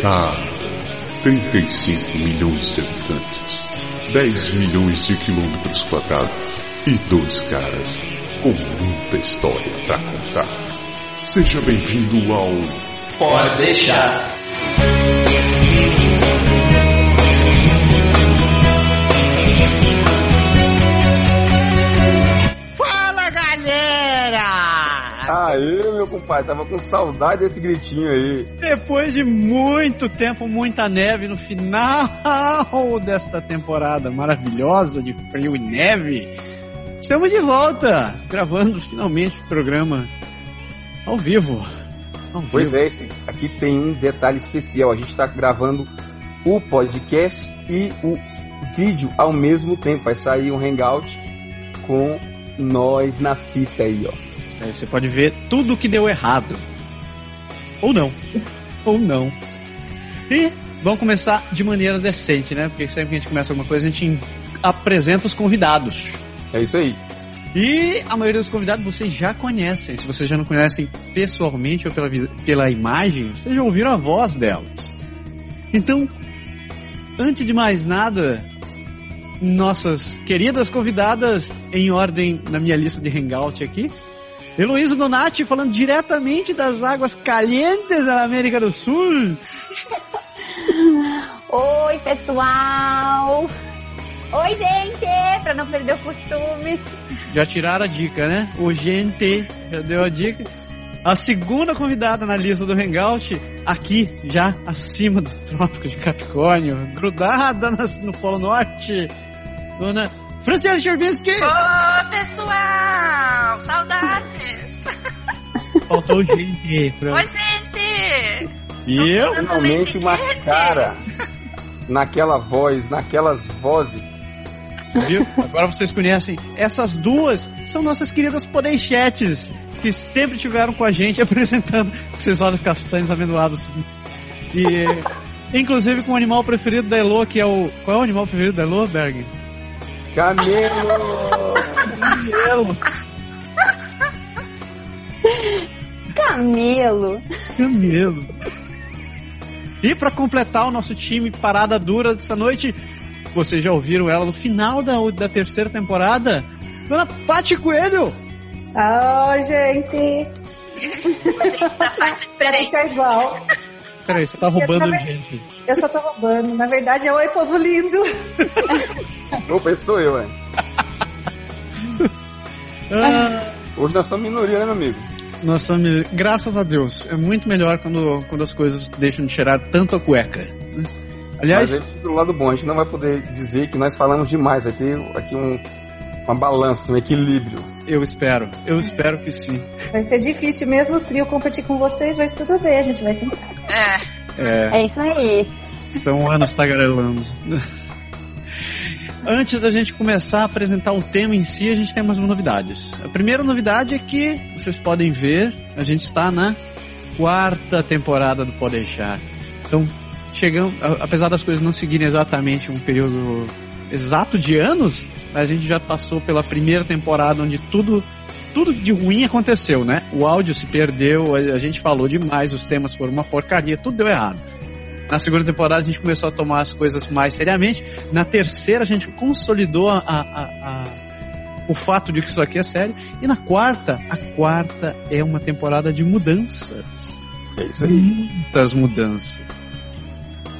Cara, 35 milhões de habitantes, 10 milhões de quilômetros quadrados e dois caras com muita história pra contar. Seja bem-vindo ao Pode deixar. Compadre, tava com saudade desse gritinho aí. Depois de muito tempo, muita neve no final desta temporada maravilhosa de frio e neve, estamos de volta, gravando finalmente o programa ao vivo. Ao Pois vivo. é, esse, aqui tem um detalhe especial. A gente tá gravando o podcast e o vídeo ao mesmo tempo. Vai sair um hangout com nós na fita aí, ó. Aí você pode ver tudo que deu errado. Ou não. Ou não. E vamos começar de maneira decente, né? Porque sempre que a gente começa alguma coisa, a gente apresenta os convidados. É isso aí. E a maioria dos convidados vocês já conhecem. Se vocês já não conhecem pessoalmente ou pela, pela imagem, vocês já ouviram a voz delas. Então, antes de mais nada, nossas queridas convidadas em ordem na minha lista de hangout aqui. Heloísa Donati falando diretamente das águas calientes da América do Sul. Oi, pessoal! Oi, gente! Pra não perder o costume. Já tiraram a dica, né? O gente já deu a dica. A segunda convidada na lista do Hangout, aqui, já acima do Trópico de Capricórnio, grudada no Polo Norte, dona Franciele Chervinsky. Ô, pessoal! Saudades! Faltou gente. Pra... Oi, gente! E eu? Finalmente uma cara naquela voz, naquelas vozes. Viu? Agora vocês conhecem. Essas duas são nossas queridas podeixetes, que sempre estiveram com a gente apresentando esses olhos castanhos amendoados. E, inclusive, com o animal preferido da Elo, que é o. Qual é o animal preferido da Elo, Berg? Camelo! Camelo. Camelo! Camelo. E para completar o nosso time parada dura dessa noite, vocês já ouviram ela no final da, da terceira temporada? Dona Pati Coelho! Oi, gente. Gente, da parte diferente. igual. Peraí, você tá roubando também- gente. Eu só tô roubando. Na verdade é oi, povo lindo. Opa, esse sou eu, hein? Ah, Hoje nós somos minoria, né, meu amigo? nós somos, graças a Deus, é muito melhor quando, quando as coisas deixam de cheirar tanto a cueca. né? Aliás, Mas aí, do lado bom, a gente não vai poder dizer que nós falamos demais. Vai ter aqui um, uma balança, um equilíbrio. eu espero, eu espero que sim. Vai ser difícil mesmo o trio competir com vocês, mas tudo bem, a gente vai tentar. É, É, É isso aí. são anos tagarelando. Antes da gente começar a apresentar o tema em si, a gente tem umas novidades. A primeira novidade é que vocês podem ver, a gente está na quarta temporada do Pode Deixar. Então, chegamos, apesar das coisas não seguirem exatamente um período exato de anos, a gente já passou pela primeira temporada onde tudo tudo de ruim aconteceu, né? O áudio se perdeu, a gente falou demais, os temas foram uma porcaria, tudo deu errado. Na segunda temporada a gente começou a tomar as coisas mais seriamente. Na terceira a gente consolidou a, a- a- a- o fato de que isso aqui é sério. E na quarta, a quarta é uma temporada de mudanças. É isso aí. Muitas mudanças.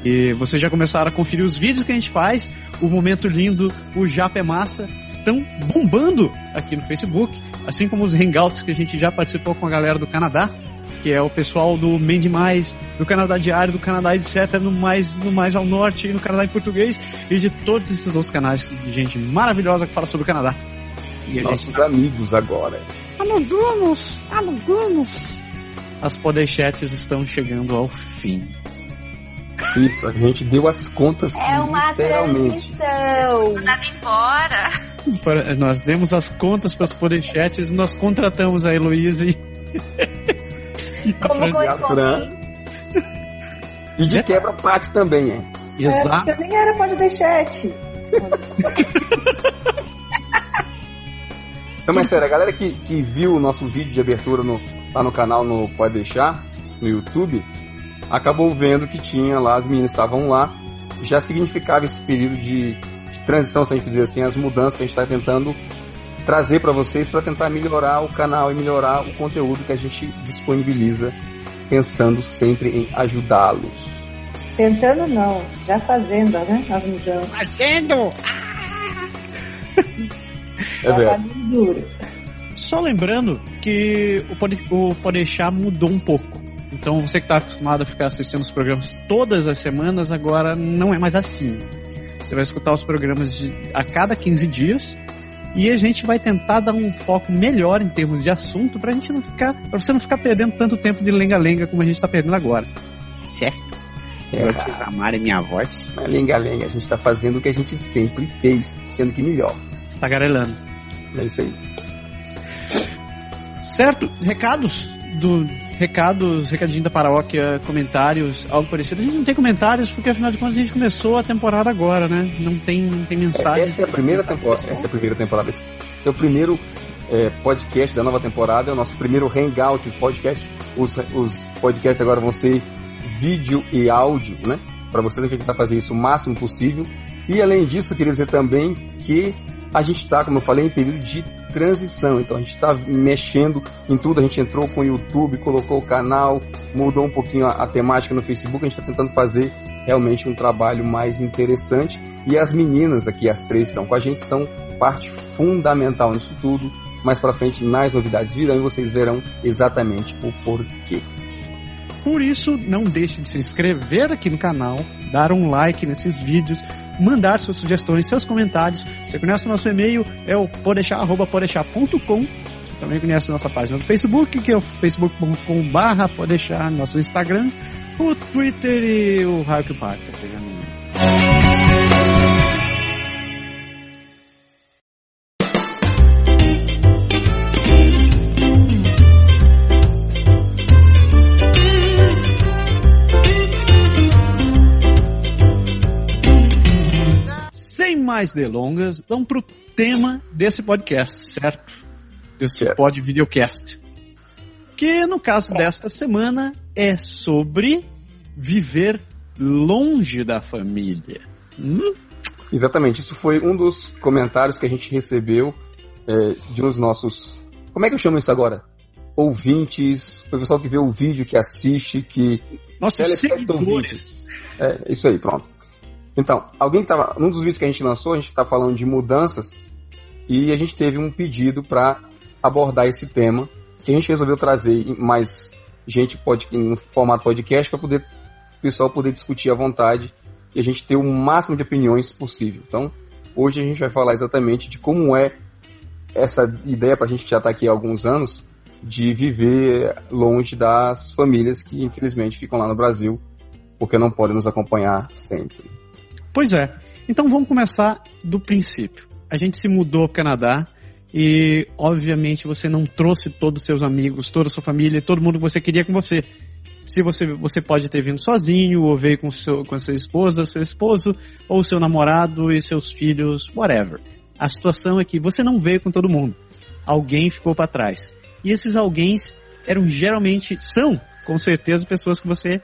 E vocês já começaram a conferir os vídeos que a gente faz. O Momento Lindo, o Japa é Massa, estão bombando aqui no Facebook. Assim como os hangouts que a gente já participou com a galera do Canadá. Que é o pessoal do Mende Mais, do Canadá Diário, do Canadá etc, no mais, no mais ao norte e no Canadá em português, e de todos esses outros canais de gente maravilhosa que fala sobre o Canadá. E a gente Nossos amigos agora. Alugamos! Alugamos! As podeixetes estão chegando ao fim. Isso, a gente deu as contas É uma literalmente. transmissão. nada embora. Nós demos as contas para as podeixetes e nós contratamos a Heloísa e. e a Como Fran- E a Fran. E de quebra parte também, hein? Exato. É, porque eu nem era pode deixete. Não, mas sério, a galera que, que viu o nosso vídeo de abertura no- lá no canal no Pode Deixar, no YouTube, acabou vendo que tinha lá, as meninas estavam lá, já significava esse período de transição, se a gente dizer assim, as mudanças que a gente está tentando trazer para vocês para tentar melhorar o canal e melhorar o conteúdo que a gente disponibiliza, pensando sempre em ajudá-los. Tentando não, já fazendo, né? As mudanças. Fazendo! É verdade. Trabalhando duro. Só lembrando que o Pode, o Podeixar mudou um pouco. Então você que está acostumado a ficar assistindo os programas todas as semanas, agora não é mais assim. Você vai escutar os programas de, a cada 15 dias e a gente vai tentar dar um foco melhor em termos de assunto pra gente não ficar, para você não ficar perdendo tanto tempo de lenga-lenga como a gente está perdendo agora. Certo? Apesar de vocês amarem minha voz, Mas lenga-lenga, a gente está fazendo o que a gente sempre fez, sendo que melhor. tagarelando. É isso aí. Certo? Recados do recados, recadinho da paróquia, comentários, algo parecido. A gente não tem comentários porque afinal de contas a gente começou a temporada agora, né? Não tem, não tem mensagem. Essa é a primeira temporada. Essa é a primeira temporada. Esse é o primeiro é, podcast da nova temporada. É o nosso primeiro hangout podcast. Os, os podcasts agora vão ser vídeo e áudio, né? Para vocês tentar fazer isso o máximo possível. E além disso, eu queria dizer também que a gente está, como eu falei, em período de transição. Então a gente está mexendo em tudo. A gente entrou com o YouTube, colocou o canal, mudou um pouquinho a, a temática no Facebook. A gente está tentando fazer realmente um trabalho mais interessante. E as meninas aqui, as três estão com a gente, são parte fundamental nisso tudo. Mais para frente, mais novidades virão e vocês verão exatamente o porquê. Por isso, não deixe de se inscrever aqui no canal, dar um like nesses vídeos, mandar suas sugestões, seus comentários. Você conhece o nosso e-mail, é o podeixar.podeixar.com. Também conhece nossa página do Facebook, que é o facebook.com.br podeixar, nosso Instagram, o Twitter e o Raio que Parque. Mais delongas, vamos pro tema desse podcast, certo? Desse Certo. pod videocast. Que no caso desta semana é sobre viver longe da família. Hum? Exatamente, isso foi um dos comentários que a gente recebeu é, de uns nossos. Como é que eu chamo isso agora? Ouvintes, o pessoal que vê o vídeo, que assiste, que. Nossos seguidores. É, isso aí, pronto. Então, alguém que tava. Num dos vídeos que a gente lançou, a gente está falando de mudanças e a gente teve um pedido para abordar esse tema, que a gente resolveu trazer mais gente pode, no formato podcast para poder o pessoal poder discutir à vontade e a gente ter o máximo de opiniões possível. Então, hoje a gente vai falar exatamente de como é essa ideia para a gente que já está aqui há alguns anos de viver longe das famílias que infelizmente ficam lá no Brasil porque não podem nos acompanhar sempre. Pois é. Então vamos começar do princípio. A gente se mudou para o Canadá e, obviamente, você não trouxe todos os seus amigos, toda a sua família, todo mundo que você queria com você. Se você, você pode ter vindo sozinho, ou veio com, seu, com a sua esposa, seu esposo, ou seu namorado e seus filhos, whatever. A situação é que você não veio com todo mundo. Alguém ficou para trás. E esses alguém eram geralmente, são, com certeza, pessoas que você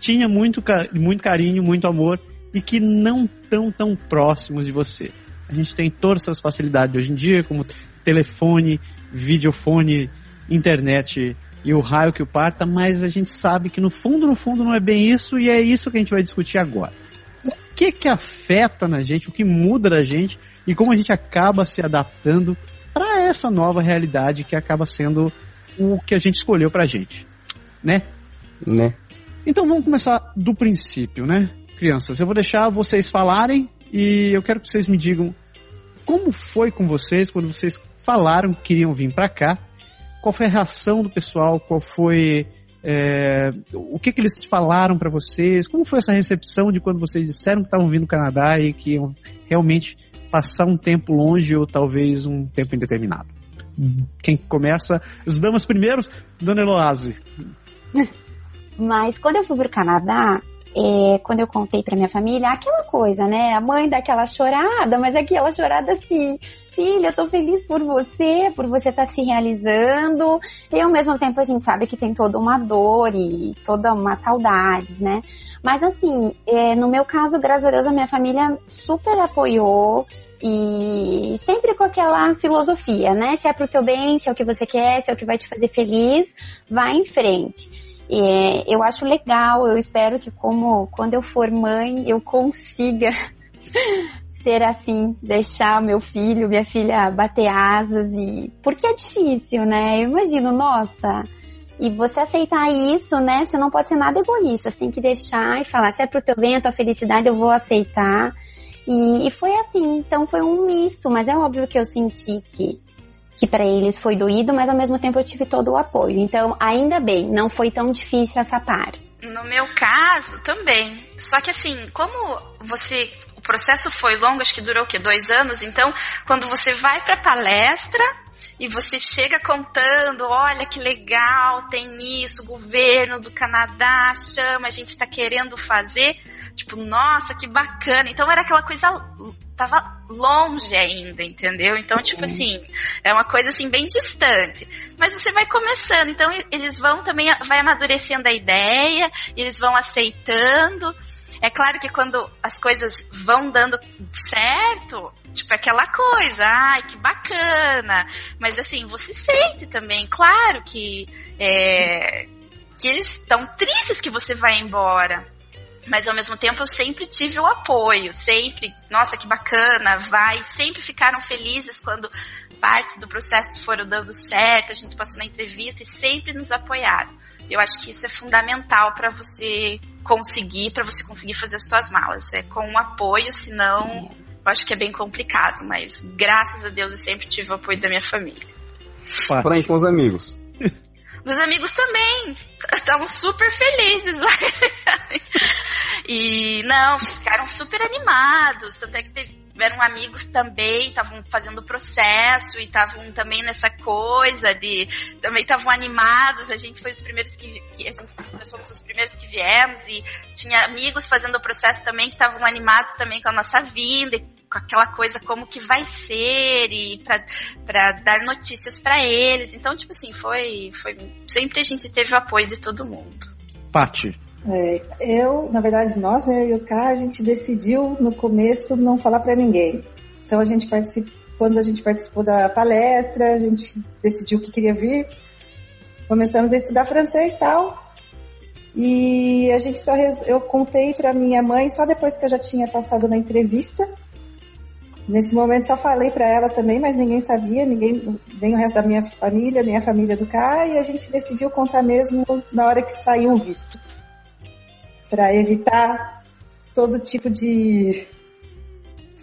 tinha muito, muito carinho, muito amor e que não tão tão próximos de você. A gente tem todas essas facilidades hoje em dia, como telefone, videofone, internet e o raio que o parta, mas a gente sabe que no fundo, no fundo não é bem isso e é isso que a gente vai discutir agora. O que que afeta na gente, o que muda da gente e como a gente acaba se adaptando para essa nova realidade que acaba sendo o que a gente escolheu pra gente, né? Né? Então vamos começar do princípio, né? Crianças, eu vou deixar vocês falarem e eu quero que vocês me digam como foi com vocês quando vocês falaram que queriam vir pra cá. Qual foi a reação do pessoal? Qual foi é, o que, que eles falaram pra vocês? Como foi essa recepção de quando vocês disseram que estavam vindo do Canadá e que iam realmente passar um tempo longe ou talvez um tempo indeterminado? Quem começa? As damas primeiro, Dona Eloase. Mas quando eu fui pro Canadá, é, quando eu contei pra minha família, aquela coisa, né? A mãe dá aquela chorada, mas aquela chorada se, filho, eu tô feliz por você, por você estar tá se realizando. E ao mesmo tempo a gente sabe que tem toda uma dor e toda uma saudade, né? Mas assim, é, no meu caso, graças a Deus, a minha família super apoiou. E sempre com aquela filosofia, né? Se é pro teu bem, se é o que você quer, se é o que vai te fazer feliz, vai em frente. E eu acho legal, eu espero que como quando eu for mãe, eu consiga ser assim, deixar meu filho, minha filha bater asas e porque é difícil, né? Eu imagino, nossa, e você aceitar isso, né? Você não pode ser nada egoísta. Você tem que deixar e falar: se é pro teu bem, a tua felicidade, eu vou aceitar. E, e foi assim. Então foi um misto, mas é óbvio que eu senti que, que para eles foi doído, mas ao mesmo tempo eu tive todo o apoio. Então, ainda bem, não foi tão difícil essa parte. No meu caso, também. Só que assim, como você. O processo foi longo, acho que durou o quê? Dois anos. Então, quando você vai para palestra, e você chega contando, olha que legal, tem isso, o governo do Canadá chama, a gente está querendo fazer, tipo, nossa, que bacana. Então era aquela coisa tava longe ainda, entendeu? Então, tipo uhum. assim, é uma coisa assim bem distante. Mas você vai começando, então eles vão também vai amadurecendo a ideia, eles vão aceitando. É claro que quando as coisas vão dando certo, tipo, é aquela coisa, ai, que bacana. Mas assim, você sente também, claro que, é, que eles estão tristes que você vai embora. Mas ao mesmo tempo eu sempre tive o apoio, sempre, nossa, que bacana, vai, sempre ficaram felizes quando partes do processo foram dando certo, a gente passou na entrevista e sempre nos apoiaram. Eu acho que isso é fundamental para você conseguir, para você conseguir fazer as suas malas. É com um apoio, senão eu acho que é bem complicado, mas graças a Deus eu sempre tive o apoio da minha família. Porém, com os amigos. Meus amigos também estavam super felizes lá. e não, ficaram super animados. Tanto é que tiveram amigos também, estavam fazendo o processo e estavam também nessa coisa de. Também estavam animados. A gente foi os primeiros que. que a gente, nós fomos os primeiros que viemos e tinha amigos fazendo o processo também que estavam animados também com a nossa vinda com aquela coisa como que vai ser e para dar notícias para eles. Então, tipo assim, foi, foi. Sempre a gente teve o apoio de todo mundo. Pati. É, eu, na verdade, nós, né, eu e o K, a gente decidiu no começo não falar para ninguém. Então a gente participou, quando a gente participou da palestra, a gente decidiu que queria vir. Começamos a estudar francês e tal. E a gente só eu contei para minha mãe só depois que eu já tinha passado na entrevista. Nesse momento só falei para ela também, mas ninguém sabia, ninguém, nem o resto da minha família, nem a família do Kai, e a gente decidiu contar mesmo na hora que saiu o visto. Para evitar todo tipo de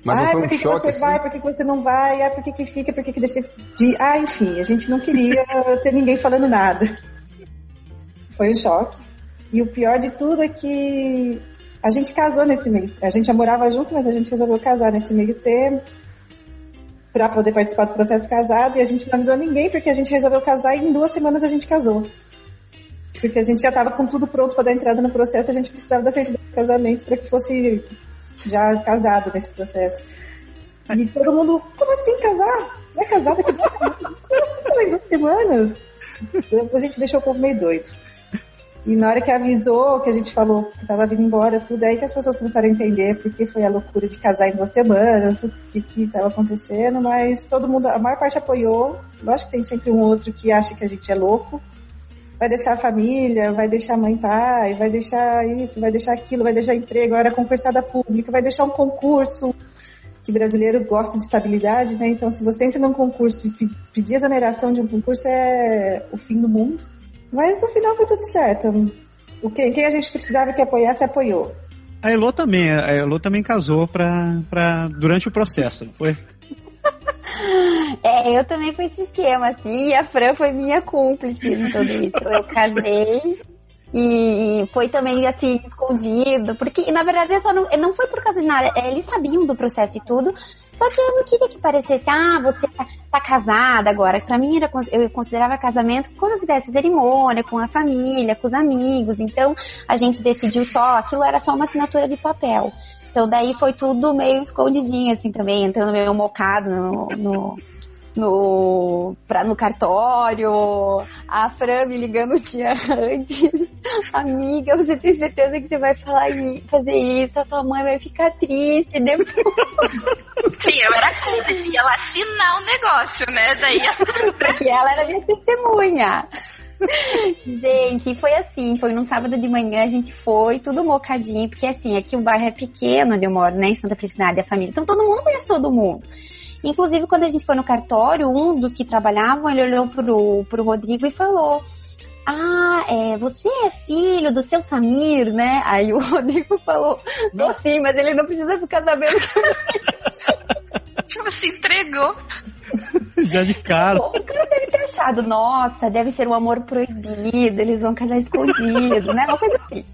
mas ah, foi por que, um choque, que você assim? vai, por que, que você não vai, ah, por que, que fica, por que, que deixa de. Ah, enfim, a gente não queria ter ninguém falando nada. Foi um choque. E o pior de tudo é que a gente casou nesse meio. A gente já morava junto, mas a gente resolveu casar nesse meio tempo para poder participar do processo casado e a gente não avisou ninguém porque a gente resolveu casar e em duas semanas a gente casou. Porque a gente já estava com tudo pronto para dar entrada no processo, a gente precisava da certidão de casamento para que fosse já casado nesse processo. E todo mundo, como assim casar? Você vai casar daqui duas semanas? Como assim, duas semanas? A gente deixou o povo meio doido. E na hora que avisou, que a gente falou que estava vindo embora, tudo, aí que as pessoas começaram a entender porque foi a loucura de casar em duas semanas, o que estava acontecendo, mas todo mundo, a maior parte apoiou. Lógico que tem sempre um outro que acha que a gente é louco. Vai deixar a família, vai deixar a mãe pai, vai deixar isso, vai deixar aquilo, vai deixar emprego, era concursada pública, vai deixar um concurso, que brasileiro gosta de estabilidade, né? Então, se você entra num concurso e pedir exoneração de um concurso, é o fim do mundo. Mas no final foi tudo certo. O que, quem a gente precisava que apoiasse, apoiou. A Elo também, a Elo também casou pra, pra, durante o processo, não foi? É, eu também fui esse esquema, assim, e a Fran foi minha cúmplice em tudo isso. Eu casei e foi também assim, escondido, porque na verdade só não, não foi por causa de nada, é, eles sabiam do processo e tudo, só que eu não queria que parecesse, ah, você tá, tá casada agora. Pra mim, era, eu considerava casamento quando eu fizesse cerimônia, com a família, com os amigos. Então, a gente decidiu só, aquilo era só uma assinatura de papel. Então daí foi tudo meio escondidinho, assim, também, entrando meio mocado no, no, no, pra, no cartório, a Fran me ligando o dia antes. Amiga, você tem certeza que você vai falar fazer isso? A tua mãe vai ficar triste depois. Sim, eu era contra, ia ela assinar o um negócio, né? Daí Porque ela era minha testemunha. gente, foi assim, foi num sábado de manhã, a gente foi, tudo mocadinho, porque assim, aqui o bairro é pequeno onde eu moro, né, em Santa Felicidade, a família, então todo mundo conhece todo mundo. Inclusive, quando a gente foi no cartório, um dos que trabalhavam, ele olhou pro, pro Rodrigo e falou: Ah, é, você é filho do seu Samir, né? Aí o Rodrigo falou: Sou sim, mas ele não precisa ficar sabendo. tipo, se entregou. Já de cara. O cara deve ter achado, nossa, deve ser um amor proibido, eles vão casar escondido, né? Uma coisa assim.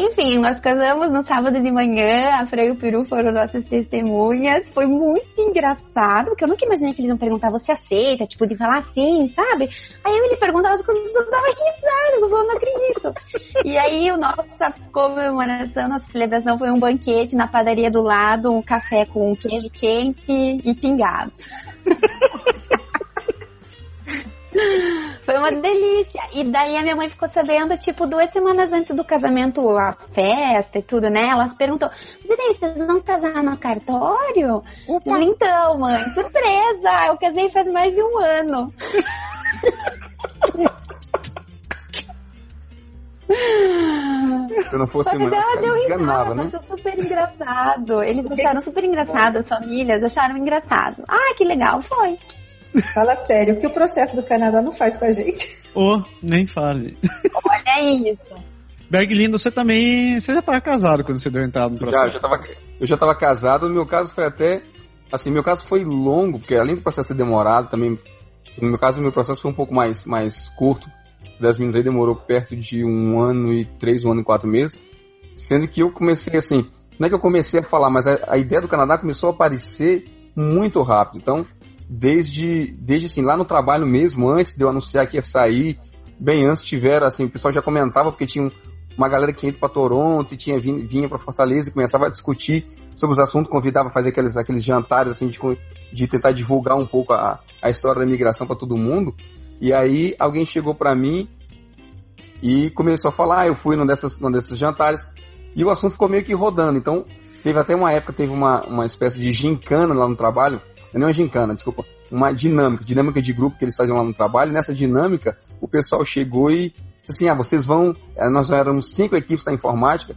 Enfim, nós casamos no sábado de manhã, a Freio e o Peru foram nossas testemunhas. Foi muito engraçado, porque eu nunca imaginei que eles iam perguntar, você aceita? Tipo, de falar assim, sabe? Aí ele perguntava as coisas, eu aqui, sério, eu não acredito. E aí, o nossa comemoração, nossa celebração foi um banquete na padaria do lado, um café com queijo quente e pingado. Foi uma delícia. E daí a minha mãe ficou sabendo, tipo, duas semanas antes do casamento, a festa e tudo, né? Ela perguntou: Mas vocês vão casar no cartório? Opa. Então, mãe, surpresa! Eu casei faz mais de um ano. Se não fosse mãe, ela deu enganava, né? Achou super engraçado. Eles acharam super engraçado, as famílias acharam engraçado. Ah, que legal, foi. Fala sério, o que o processo do Canadá não faz com a gente? Ô, oh, nem fale. Olha isso. Berg Lindo, você também. Você já estava casado quando você deu entrada no processo? Já, eu já tava, eu já estava casado. No meu caso foi até. Assim, meu caso foi longo, porque além do processo ter demorado, também. Assim, no meu caso, meu processo foi um pouco mais, mais curto. Das minhas aí demorou perto de um ano e três, um ano e quatro meses. Sendo que eu comecei assim. Não é que eu comecei a falar, mas a, a ideia do Canadá começou a aparecer muito rápido. Então, desde, desde assim, lá no trabalho mesmo, antes de eu anunciar que ia sair, bem antes tiveram, assim, o pessoal já comentava, porque tinha uma galera que ido para Toronto e tinha, vinha, vinha para Fortaleza e começava a discutir sobre os assuntos, convidava a fazer aqueles, aqueles jantares, assim, de, de tentar divulgar um pouco a, a história da imigração para todo mundo. E aí alguém chegou para mim e começou a falar, ah, eu fui num, dessas, num desses jantares, e o assunto ficou meio que rodando. Então, teve até uma época, teve uma, uma espécie de gincana lá no trabalho, não é uma gincana, desculpa, uma dinâmica, dinâmica de grupo que eles faziam lá no trabalho. Nessa dinâmica, o pessoal chegou e disse assim: ah, vocês vão. Eh, nós éramos cinco equipes da informática,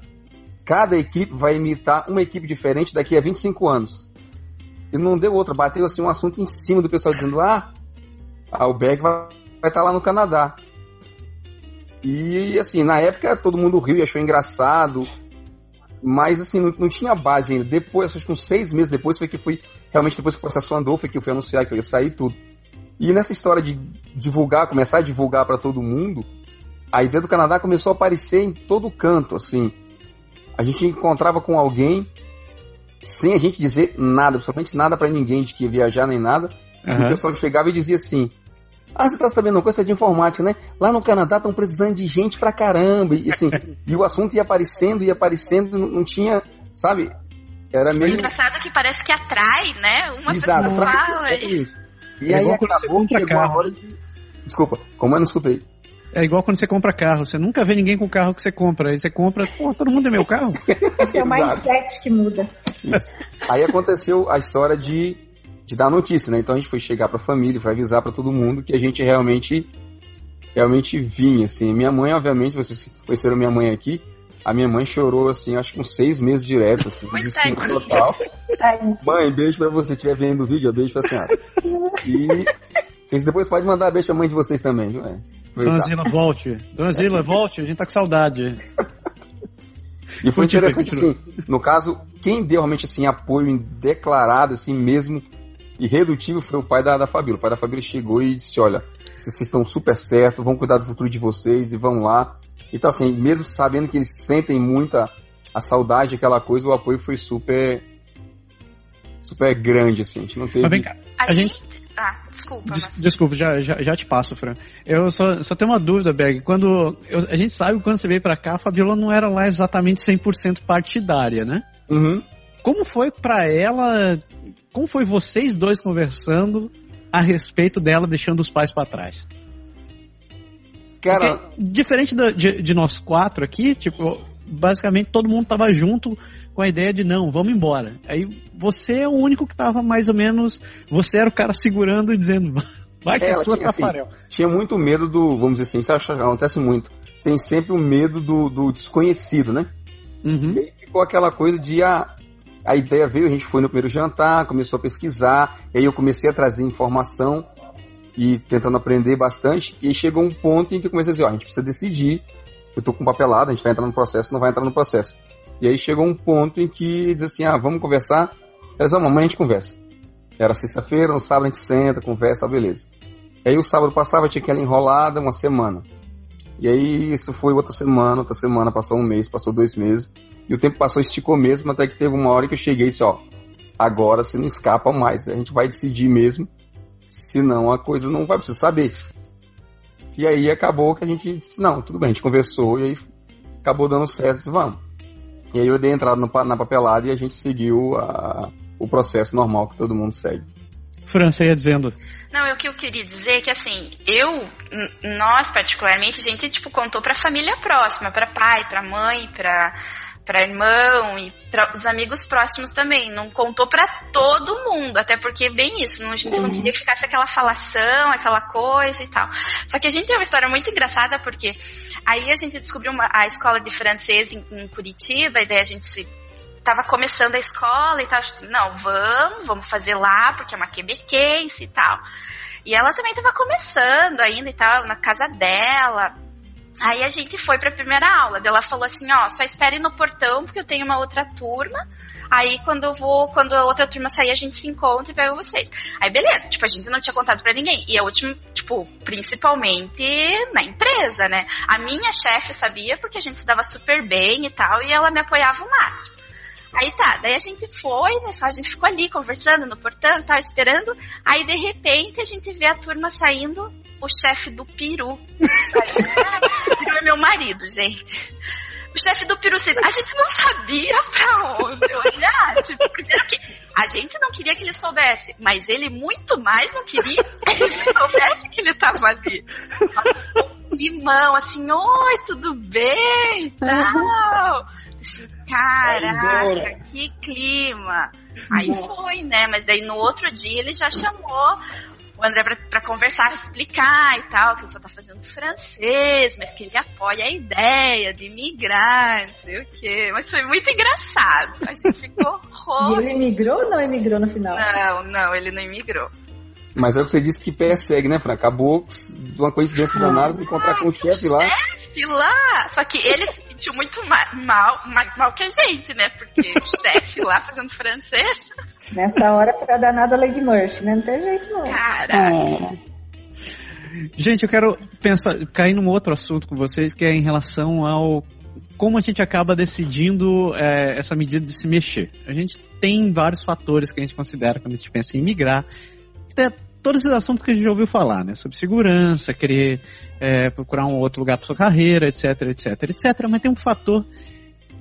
cada equipe vai imitar uma equipe diferente daqui a 25 anos. E não deu outra, bateu assim um assunto em cima do pessoal dizendo: ah, o Beck vai, estar lá no Canadá. E assim, na época todo mundo riu e achou engraçado. Mas assim, não, não, tinha base ainda. Depois, acho que uns seis meses depois foi que fui. Realmente depois que o processo andou, foi que eu fui anunciar que eu ia sair tudo. E nessa história de divulgar, começar a divulgar para todo mundo, a ideia do Canadá começou a aparecer em todo canto, assim. A gente encontrava com alguém sem a gente dizer nada, absolutamente nada para ninguém de que ia viajar nem nada. Uhum. E o pessoal chegava e dizia assim: ah, você tá sabendo uma coisa de informática, né? Lá no Canadá estão precisando de gente pra caramba. E, assim, e o assunto ia aparecendo, ia aparecendo, não, não tinha, sabe? Era meio. engraçado que parece que atrai, né? Uma Exato, pessoa fala. E, e é aí acabou que chegou a hora de. Desculpa, como eu não escutei? É igual quando você compra carro, você nunca vê ninguém com o carro que você compra. Aí você compra, pô, todo mundo é meu carro. Esse é o mindset que muda. Isso. Aí aconteceu a história de de dar notícia, né? Então a gente foi chegar para a família, foi avisar para todo mundo que a gente realmente realmente vinha, assim. Minha mãe, obviamente, vocês conheceram minha mãe aqui, a minha mãe chorou, assim, acho que uns seis meses direto, assim, total. mãe, beijo pra você, estiver vendo o vídeo, beijo pra senhora. E vocês depois podem mandar beijo pra mãe de vocês também, viu? É. Dona Zila, volte. Dona Zila, volte, a gente tá com saudade. E foi interessante, assim, no caso, quem deu realmente, assim, apoio declarado, assim, mesmo irredutível foi o pai da, da Fabíola. O pai da Fabíola chegou e disse: Olha, vocês estão super certos, vão cuidar do futuro de vocês e vão lá. Então, assim, mesmo sabendo que eles sentem muita a saudade, aquela coisa, o apoio foi super. super grande, assim. A gente não teve. Mas vem cá, a, a gente... gente... Ah, desculpa. Des, desculpa, já, já, já, te passo, Fran. Eu só, só tenho uma dúvida, Berg. Quando, eu, a gente sabe que quando você veio pra cá, a Fabiola não era lá exatamente 100% partidária, né? Uhum. Como foi para ela, como foi vocês dois conversando a respeito dela deixando os pais para trás? Cara, Porque, diferente da- de, de nós quatro aqui, tipo, basicamente todo mundo tava junto com a ideia de não, vamos embora. Aí você é o único que tava mais ou menos, você era o cara segurando e dizendo, vai que É, ela sua, tinha, assim, tinha muito medo do, vamos dizer assim, isso acontece muito. Tem sempre o medo do, do desconhecido, né? Uhum. E ficou aquela coisa de a, a ideia veio, a gente foi no primeiro jantar, começou a pesquisar, e aí eu comecei a trazer informação e tentando aprender bastante, e chegou um ponto em que eu comecei a dizer, ó, a gente precisa decidir, eu tô com papelada, a gente vai entrar no processo, não vai entrar no processo. E aí chegou um ponto em que diz assim, ah, vamos conversar? Vamos, amanhã a gente conversa. Era sexta-feira, no sábado a gente senta, conversa, tá beleza. E aí o sábado passava, tinha aquela enrolada, uma semana. E aí isso foi outra semana, outra semana, passou um mês, passou dois meses. E o tempo passou, esticou mesmo, até que teve uma hora que eu cheguei e disse, ó, agora você não escapa mais, a gente vai decidir mesmo, senão a coisa não vai precisar saber. E aí acabou que a gente disse, não, tudo bem, a gente conversou e aí acabou dando certo, disse, vamos. E aí eu dei entrada no na papelada e a gente seguiu a- o processo normal que todo mundo segue. França ia dizendo, Não, o que eu queria dizer é que assim, eu, nós particularmente, a gente tipo contou pra família próxima, pra pai, pra mãe, pra para irmão e para os amigos próximos também, não contou pra todo mundo, até porque bem isso, não- a gente não queria que ficasse aquela falação, aquela coisa e tal. Só que a gente tem uma história muito engraçada porque aí a gente descobriu uma- a escola de francês em, em Curitiba, e daí a gente se tava começando a escola e tal, não, vamos, vamos fazer lá, porque é uma quebequense e tal. E ela também tava começando ainda e tal, na casa dela. Aí a gente foi pra primeira aula. Ela falou assim, ó, só espere no portão, porque eu tenho uma outra turma. Aí quando eu vou, quando a outra turma sair, a gente se encontra e pega vocês. Aí beleza, tipo, a gente não tinha contado pra ninguém. E a última, tipo, principalmente na empresa, né? A minha chefe sabia porque a gente se dava super bem e tal, e ela me apoiava o máximo. Aí tá, daí a gente foi, né, só a gente ficou ali conversando no portão e tal, esperando. Aí de repente a gente vê a turma saindo, o chefe do Peru. Peru é meu marido, gente. O chefe do Peru saindo. A gente não sabia pra onde olhar. Tipo, primeiro que a gente não queria que ele soubesse, mas ele muito mais não queria que ele soubesse que ele tava ali. Nossa, limão, assim, oi, tudo bem? Tal. Caraca, que clima. Aí foi, né? Mas daí no outro dia ele já chamou o André pra, pra conversar, explicar e tal, que ele só tá fazendo francês, mas que ele apoia a ideia de migrar, não sei o quê. Mas foi muito engraçado. A gente ficou E horror. ele emigrou ou não emigrou no final? Não, não, ele não imigrou. Mas é o que você disse que persegue, né, Fran? Acabou de uma coincidência danada se encontrar com o chefe lá. E lá, só que ele sentiu muito ma- mal, mais mal que a gente, né? Porque o chefe lá fazendo francês, Nessa hora foi a danada Lady Murphy, né? Não tem jeito não. cara. É. Gente, eu quero pensar, cair num outro assunto com vocês, que é em relação ao como a gente acaba decidindo é, essa medida de se mexer. A gente tem vários fatores que a gente considera quando a gente pensa em migrar. Tem todos esses assuntos que a gente já ouviu falar, né? Sobre segurança, querer é, procurar um outro lugar para sua carreira, etc, etc, etc. Mas tem um fator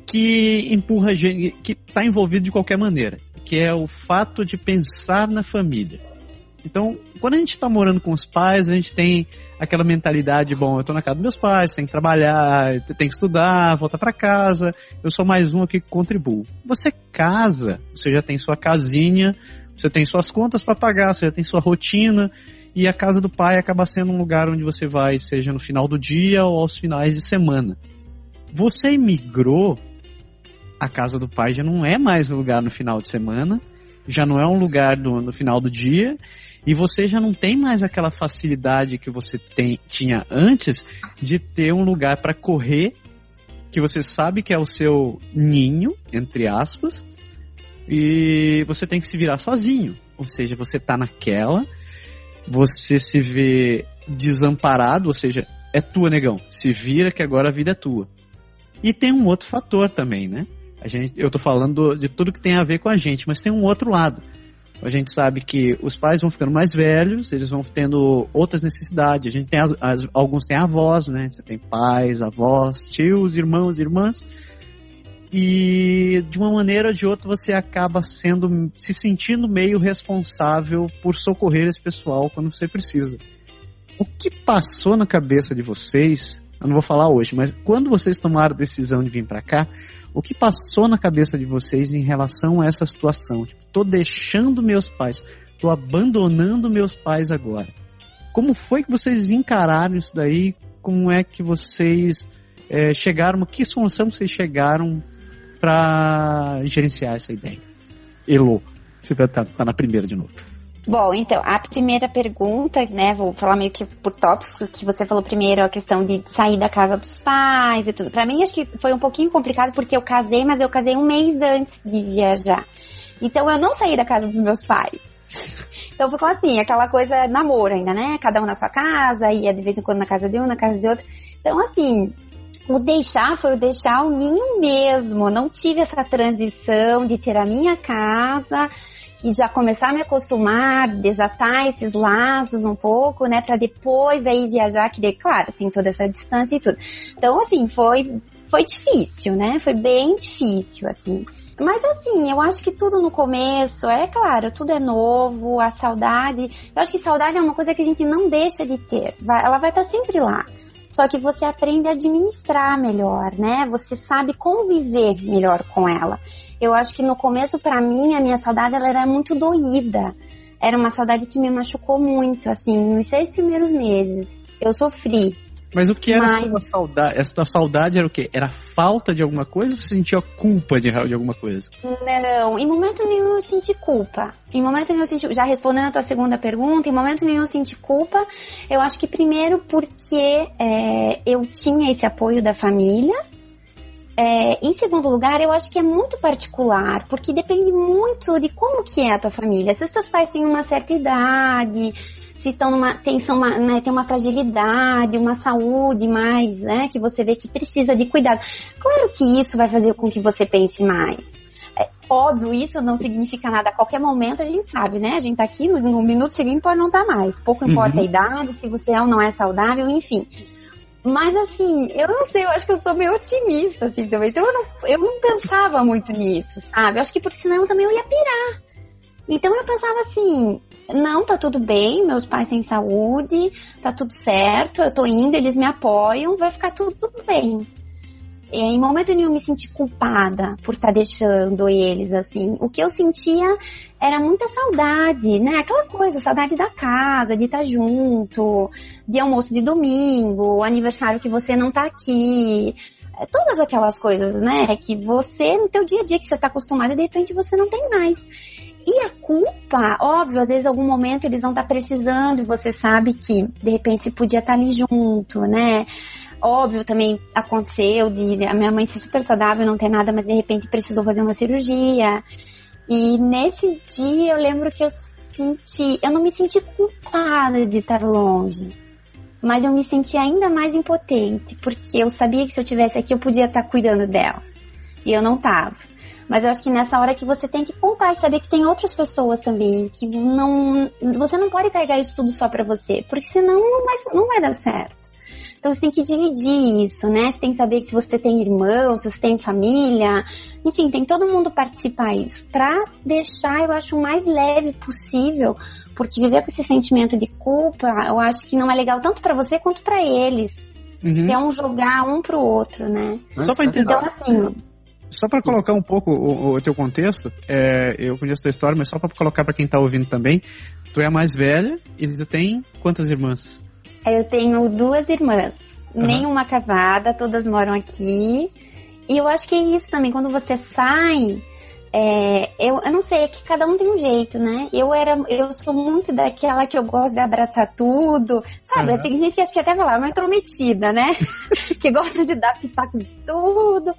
que empurra a gente, que está envolvido de qualquer maneira, que é o fato de pensar na família. Então, quando a gente está morando com os pais, a gente tem aquela mentalidade, bom, eu estou na casa dos meus pais, tenho que trabalhar, tenho que estudar, voltar para casa, eu sou mais um aqui que contribuo. Você casa, você já tem sua casinha, você tem suas contas para pagar, você tem sua rotina, e a casa do pai acaba sendo um lugar onde você vai, seja no final do dia ou aos finais de semana. Você imigrou, a casa do pai já não é mais um lugar no final de semana, já não é um lugar no, no final do dia, e você já não tem mais aquela facilidade que você tem, tinha antes de ter um lugar para correr, que você sabe que é o seu ninho, entre aspas, e você tem que se virar sozinho. Ou seja, você tá naquela, você se vê desamparado, ou seja, é tua, negão. Se vira que agora a vida é tua. E tem um outro fator também, né? A gente, eu tô falando de tudo que tem a ver com a gente, mas tem um outro lado. A gente sabe que os pais vão ficando mais velhos, eles vão tendo outras necessidades. A gente tem as, as- alguns têm avós, né? Você tem pais, avós, tios, irmãos, irmãs. E de uma maneira ou de outra você acaba sendo se sentindo meio responsável por socorrer esse pessoal quando você precisa. O que passou na cabeça de vocês? Eu não vou falar hoje, mas quando vocês tomaram a decisão de vir para cá, o que passou na cabeça de vocês em relação a essa situação? Tipo, tô deixando meus pais, tô abandonando meus pais agora. Como foi que vocês encararam isso daí? Como é que vocês é, chegaram? Que solução vocês chegaram para gerenciar essa ideia? Elo, você estar tá, tá na primeira de novo. Bom, então, a primeira pergunta, né, vou falar meio que por tópicos, que você falou primeiro, a questão de sair da casa dos pais e tudo. Para mim, acho que foi um pouquinho complicado porque eu casei, mas eu casei um mês antes de viajar. Então, eu não saí da casa dos meus pais. Então, ficou assim, aquela coisa namoro ainda, né? Cada um na sua casa, ia de vez em quando na casa de um, na casa de outro. Então, assim, o deixar foi o deixar o ninho mesmo. Não tive essa transição de ter a minha casa, que já começar a me acostumar, desatar esses laços um pouco, né, para depois aí viajar, que daí, claro, tem toda essa distância e tudo. Então, assim, foi foi difícil, né? Foi bem difícil, assim. Mas assim, eu acho que tudo no começo, é claro, tudo é novo, a saudade. Eu acho que saudade é uma coisa que a gente não deixa de ter. Vai, ela vai estar sempre lá. Só que você aprende a administrar melhor, né? Você sabe conviver melhor com ela. Eu acho que no começo, para mim, a minha saudade ela era muito doída. Era uma saudade que me machucou muito, assim, nos seis primeiros meses. Eu sofri, mas o que era Mas... a sua saudade? Essa sua saudade era o quê? Era falta de alguma coisa ou você sentia culpa de, de alguma coisa? Não, em momento nenhum eu senti culpa. Em momento nenhum eu senti. Já respondendo a tua segunda pergunta, em momento nenhum eu senti culpa. Eu acho que primeiro porque é, eu tinha esse apoio da família. É, em segundo lugar, eu acho que é muito particular, porque depende muito de como que é a tua família. Se os teus pais têm uma certa idade, se estão numa tensão, né, tem uma fragilidade, uma saúde mais, né, que você vê que precisa de cuidado. Claro que isso vai fazer com que você pense mais. É, óbvio, isso não significa nada. A qualquer momento a gente sabe, né? A gente tá aqui, no, no minuto seguinte pode não estar tá mais. Pouco importa uhum. a idade, se você é ou não é saudável, enfim. Mas assim, eu não sei, eu acho que eu sou meio otimista, assim, também. Então eu não, eu não pensava muito nisso, sabe? Eu acho que por senão também eu ia pirar. Então eu pensava assim, não, tá tudo bem, meus pais têm saúde, tá tudo certo, eu tô indo, eles me apoiam, vai ficar tudo bem. E em momento nenhum me senti culpada por estar tá deixando eles assim. O que eu sentia era muita saudade, né? Aquela coisa, saudade da casa, de estar tá junto, de almoço de domingo, aniversário que você não tá aqui. É, todas aquelas coisas, né? Que você, no teu dia a dia que você tá acostumado, de repente você não tem mais. E a culpa, óbvio, às vezes algum momento eles vão estar tá precisando e você sabe que de repente você podia estar tá ali junto, né? Óbvio, também aconteceu de a minha mãe ser super saudável, não ter nada, mas de repente precisou fazer uma cirurgia. E nesse dia eu lembro que eu senti, eu não me senti culpada de estar longe, mas eu me senti ainda mais impotente, porque eu sabia que se eu tivesse aqui eu podia estar cuidando dela. E eu não estava. Mas eu acho que nessa hora que você tem que contar e saber que tem outras pessoas também, que não. Você não pode carregar isso tudo só para você, porque senão não vai, não vai dar certo. Então você tem que dividir isso, né? Você tem que saber se você tem irmãos, se você tem família, enfim, tem todo mundo participar isso para deixar, eu acho, o mais leve possível, porque viver com esse sentimento de culpa, eu acho que não é legal tanto para você quanto para eles. Uhum. É um jogar um pro outro, né? Só pra entender. Então, assim, só para colocar um pouco o, o teu contexto, é, eu conheço a tua história, mas só para colocar para quem tá ouvindo também, tu é a mais velha e tu tem quantas irmãs? Eu tenho duas irmãs, uhum. nenhuma casada, todas moram aqui. E eu acho que é isso também, quando você sai, é, eu, eu não sei, é que cada um tem um jeito, né? Eu era, eu sou muito daquela que eu gosto de abraçar tudo, sabe? Uhum. Tem gente que acha que até falar, uma intrometida, né? que gosta de dar pitaco em tudo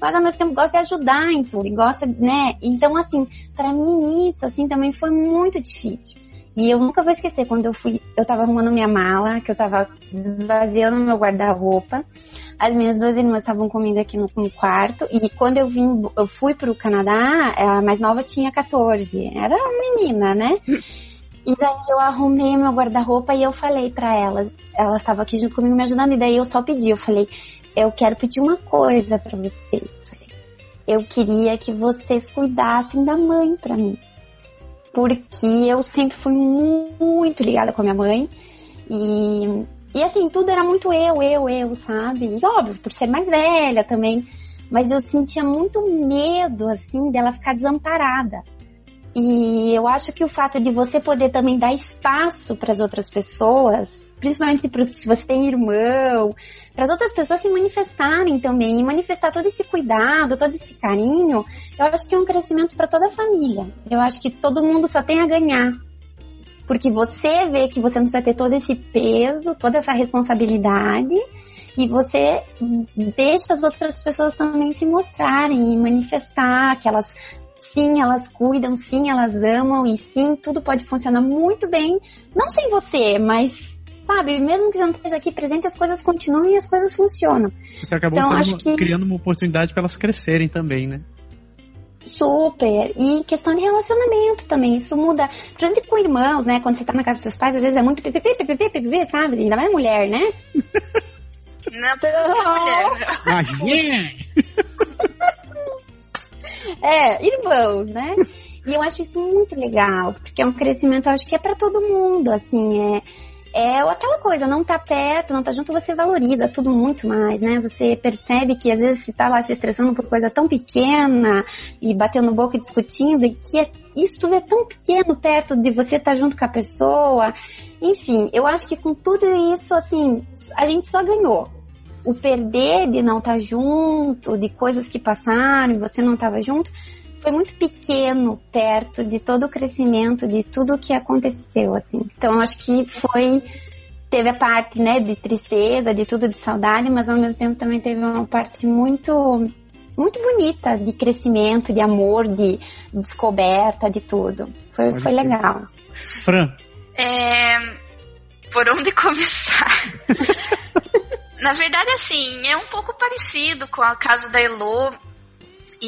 mas ao mesmo tempo gosta de ajudar em tudo, e gosta, né? Então, assim, para mim isso, assim, também foi muito difícil. E eu nunca vou esquecer quando eu fui, eu tava arrumando minha mala, que eu tava esvaziando meu guarda-roupa. As minhas duas irmãs estavam comigo aqui no, no, quarto, e quando eu vim, eu fui pro Canadá, a mais nova tinha 14. Era uma menina, né? E daí eu arrumei meu guarda-roupa e eu falei para elas, elas estavam aqui junto comigo me ajudando, e daí eu só pedi, eu falei, eu quero pedir uma coisa para vocês. eu queria que vocês cuidassem da mãe para mim. Porque eu sempre fui muito ligada com a minha mãe. E, e assim, tudo era muito eu, eu, eu, sabe? E óbvio, por ser mais velha também. Mas eu sentia muito medo, assim, dela ficar desamparada. E eu acho que o fato de você poder também dar espaço para as outras pessoas, principalmente se você tem irmão, para as outras pessoas se manifestarem também e manifestar todo esse cuidado, todo esse carinho, eu acho que é um crescimento para toda a família. Eu acho que todo mundo só tem a ganhar. Porque você vê que você não precisa ter todo esse peso, toda essa responsabilidade, e você deixa as outras pessoas também se mostrarem e manifestar que elas sim, elas cuidam, sim, elas amam e sim, tudo pode funcionar muito bem, não sem você, mas sabe, mesmo que você não esteja aqui presente, as coisas continuam e as coisas funcionam. Você acabou então, sendo, que... criando uma oportunidade para elas crescerem também, né? Super. E questão de relacionamento também. Isso muda. Principalmente com irmãos, né? Quando você tá na casa dos seus pais, às vezes é muito pipipi, pipipi, pipipi, sabe? Ainda mais mulher, né? Não, não. mulher. É, irmãos, né? E eu acho isso muito legal, porque é um crescimento, acho que é para todo mundo, assim, é é aquela coisa, não tá perto, não tá junto, você valoriza tudo muito mais, né? Você percebe que às vezes você tá lá se estressando por coisa tão pequena e batendo boca e discutindo, e que é, isso tudo é tão pequeno perto de você estar tá junto com a pessoa. Enfim, eu acho que com tudo isso, assim, a gente só ganhou. O perder de não estar tá junto, de coisas que passaram e você não estava junto, foi muito pequeno perto de todo o crescimento, de tudo o que aconteceu, assim. Então, acho que foi teve a parte, né, de tristeza, de tudo de saudade, mas ao mesmo tempo também teve uma parte muito muito bonita de crescimento, de amor, de descoberta, de tudo. Foi, foi legal. Fran. É, por onde começar? Na verdade, assim, é um pouco parecido com o caso da Elo.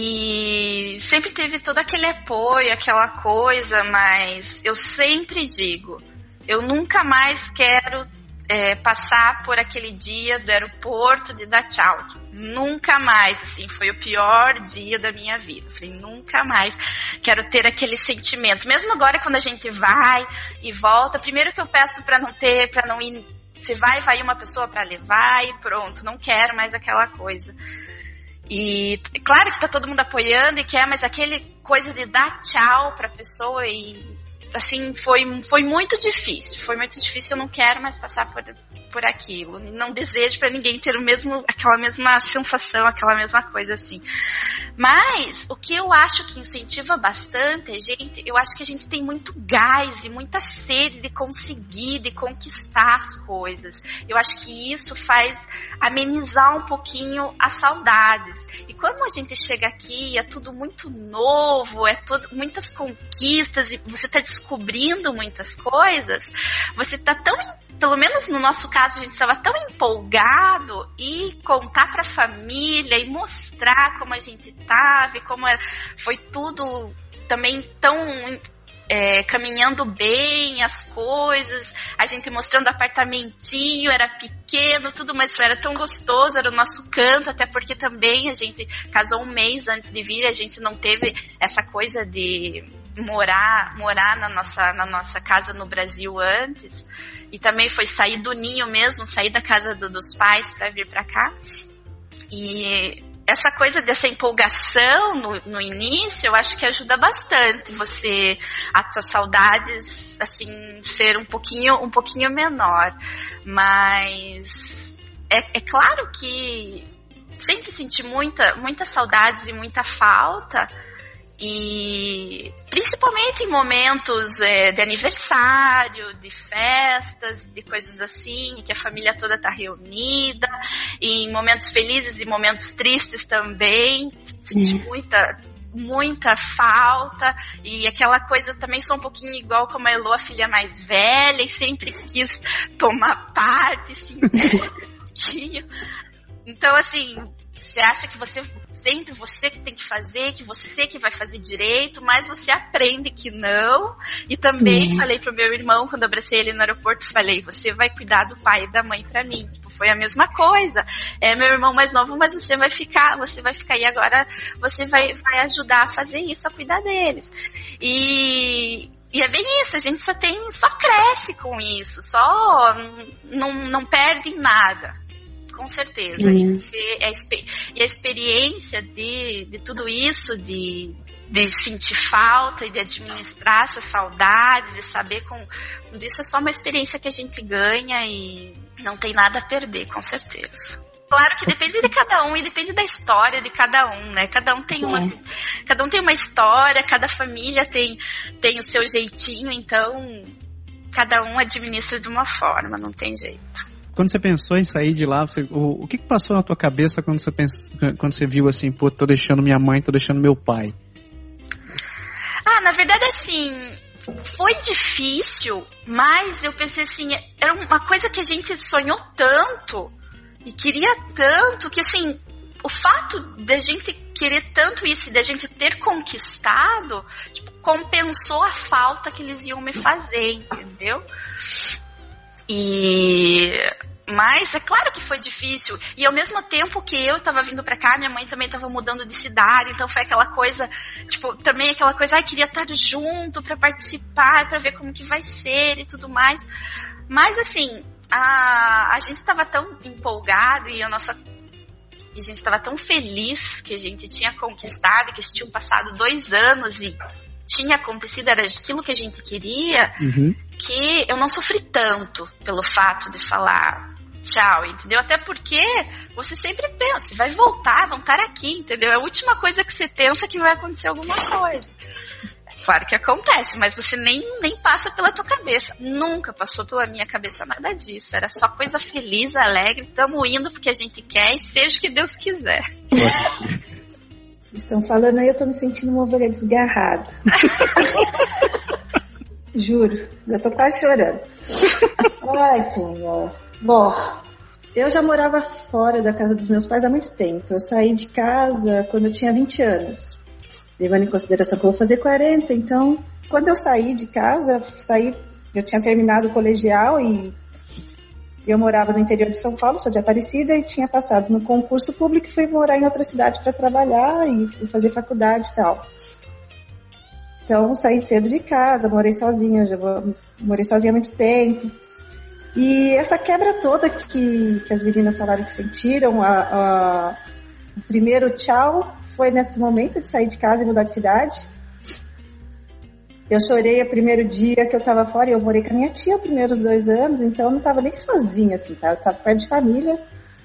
E sempre teve todo aquele apoio, aquela coisa, mas eu sempre digo, eu nunca mais quero é, passar por aquele dia do aeroporto de dar tchau. Nunca mais, assim, foi o pior dia da minha vida. Falei, nunca mais quero ter aquele sentimento. Mesmo agora, quando a gente vai e volta, primeiro que eu peço para não ter, para não ir. Se vai, vai uma pessoa para levar e pronto. Não quero mais aquela coisa. E claro que tá todo mundo apoiando e quer, mas aquele coisa de dar tchau pra pessoa e assim, foi, foi muito difícil. Foi muito difícil, eu não quero mais passar por, por aquilo. Não desejo para ninguém ter o mesmo, aquela mesma sensação, aquela mesma coisa assim. Mas o que eu acho que incentiva bastante, gente, eu acho que a gente tem muito gás e muita sede de conseguir, de conquistar as coisas. Eu acho que isso faz amenizar um pouquinho as saudades. E quando a gente chega aqui, é tudo muito novo, é tudo, muitas conquistas e você está descobrindo muitas coisas, você está tão pelo menos no nosso caso, a gente estava tão empolgado e contar para a família e mostrar como a gente estava e como era, foi tudo também tão é, caminhando bem as coisas, a gente mostrando apartamentinho, era pequeno, tudo, mas era tão gostoso, era o nosso canto, até porque também a gente casou um mês antes de vir, a gente não teve essa coisa de morar morar na nossa, na nossa casa no Brasil antes e também foi sair do ninho mesmo, sair da casa do, dos pais para vir para cá. E essa coisa dessa empolgação no, no, início, eu acho que ajuda bastante você a tuas saudades assim ser um pouquinho um pouquinho menor, mas é, é claro que sempre senti muita muitas saudades e muita falta e principalmente em momentos é, de aniversário, de festas, de coisas assim, que a família toda está reunida, em momentos felizes e momentos tristes também, senti muita muita falta e aquela coisa também sou um pouquinho igual como a Elo, a filha mais velha e sempre quis tomar parte, assim, um pouquinho. Então, assim, você acha que você sempre você que tem que fazer, que você que vai fazer direito, mas você aprende que não. E também uhum. falei pro meu irmão, quando abracei ele no aeroporto, falei, você vai cuidar do pai e da mãe para mim. Tipo, foi a mesma coisa. É meu irmão mais novo, mas você vai ficar, você vai ficar aí agora, você vai, vai ajudar a fazer isso, a cuidar deles. E, e é bem isso, a gente só tem, só cresce com isso, só não, não perde em nada. Com certeza. Uhum. E, a, e a experiência de, de tudo isso, de, de sentir falta e de administrar essas saudades, de saber com tudo isso é só uma experiência que a gente ganha e não tem nada a perder, com certeza. Claro que depende de cada um e depende da história de cada um, né? Cada um tem uma, cada um tem uma história, cada família tem, tem o seu jeitinho, então cada um administra de uma forma, não tem jeito. Quando você pensou em sair de lá, você, o, o que, que passou na tua cabeça quando você, quando você viu assim, pô, tô deixando minha mãe, tô deixando meu pai? Ah, na verdade, assim, foi difícil, mas eu pensei assim, era uma coisa que a gente sonhou tanto e queria tanto que assim, o fato de a gente querer tanto isso e de a gente ter conquistado, tipo, compensou a falta que eles iam me fazer, entendeu? E mas é claro que foi difícil. E ao mesmo tempo que eu estava vindo para cá, minha mãe também estava mudando de cidade. Então foi aquela coisa, tipo, também aquela coisa, ai, queria estar junto para participar, para ver como que vai ser e tudo mais. Mas assim, a, a gente estava tão empolgado e a nossa e a gente estava tão feliz que a gente tinha conquistado, que tinham passado dois anos e tinha acontecido, era aquilo que a gente queria, uhum. Que eu não sofri tanto pelo fato de falar, tchau, entendeu? Até porque você sempre pensa, vai voltar, vão estar aqui, entendeu? É a última coisa que você pensa que vai acontecer alguma coisa. Claro que acontece, mas você nem, nem passa pela tua cabeça. Nunca passou pela minha cabeça nada disso. Era só coisa feliz, alegre, estamos indo porque a gente quer e seja o que Deus quiser. Estão falando aí, eu tô me sentindo uma ovelha desgarrada. Juro, eu tô quase chorando. Ai, senhor. Bom, eu já morava fora da casa dos meus pais há muito tempo. Eu saí de casa quando eu tinha 20 anos. Levando em consideração que eu vou fazer 40, então, quando eu saí de casa, saí, eu tinha terminado o colegial e eu morava no interior de São Paulo, sou de Aparecida, e tinha passado no concurso público e fui morar em outra cidade para trabalhar e fazer faculdade e tal. Então, saí cedo de casa, morei sozinha, já morei sozinha há muito tempo. E essa quebra toda que, que as meninas falaram que sentiram, a, a, o primeiro tchau foi nesse momento de sair de casa e mudar de cidade. Eu chorei o primeiro dia que eu estava fora, e eu morei com a minha tia os primeiros dois anos, então eu não estava nem sozinha, assim, tá? Eu estava perto de família.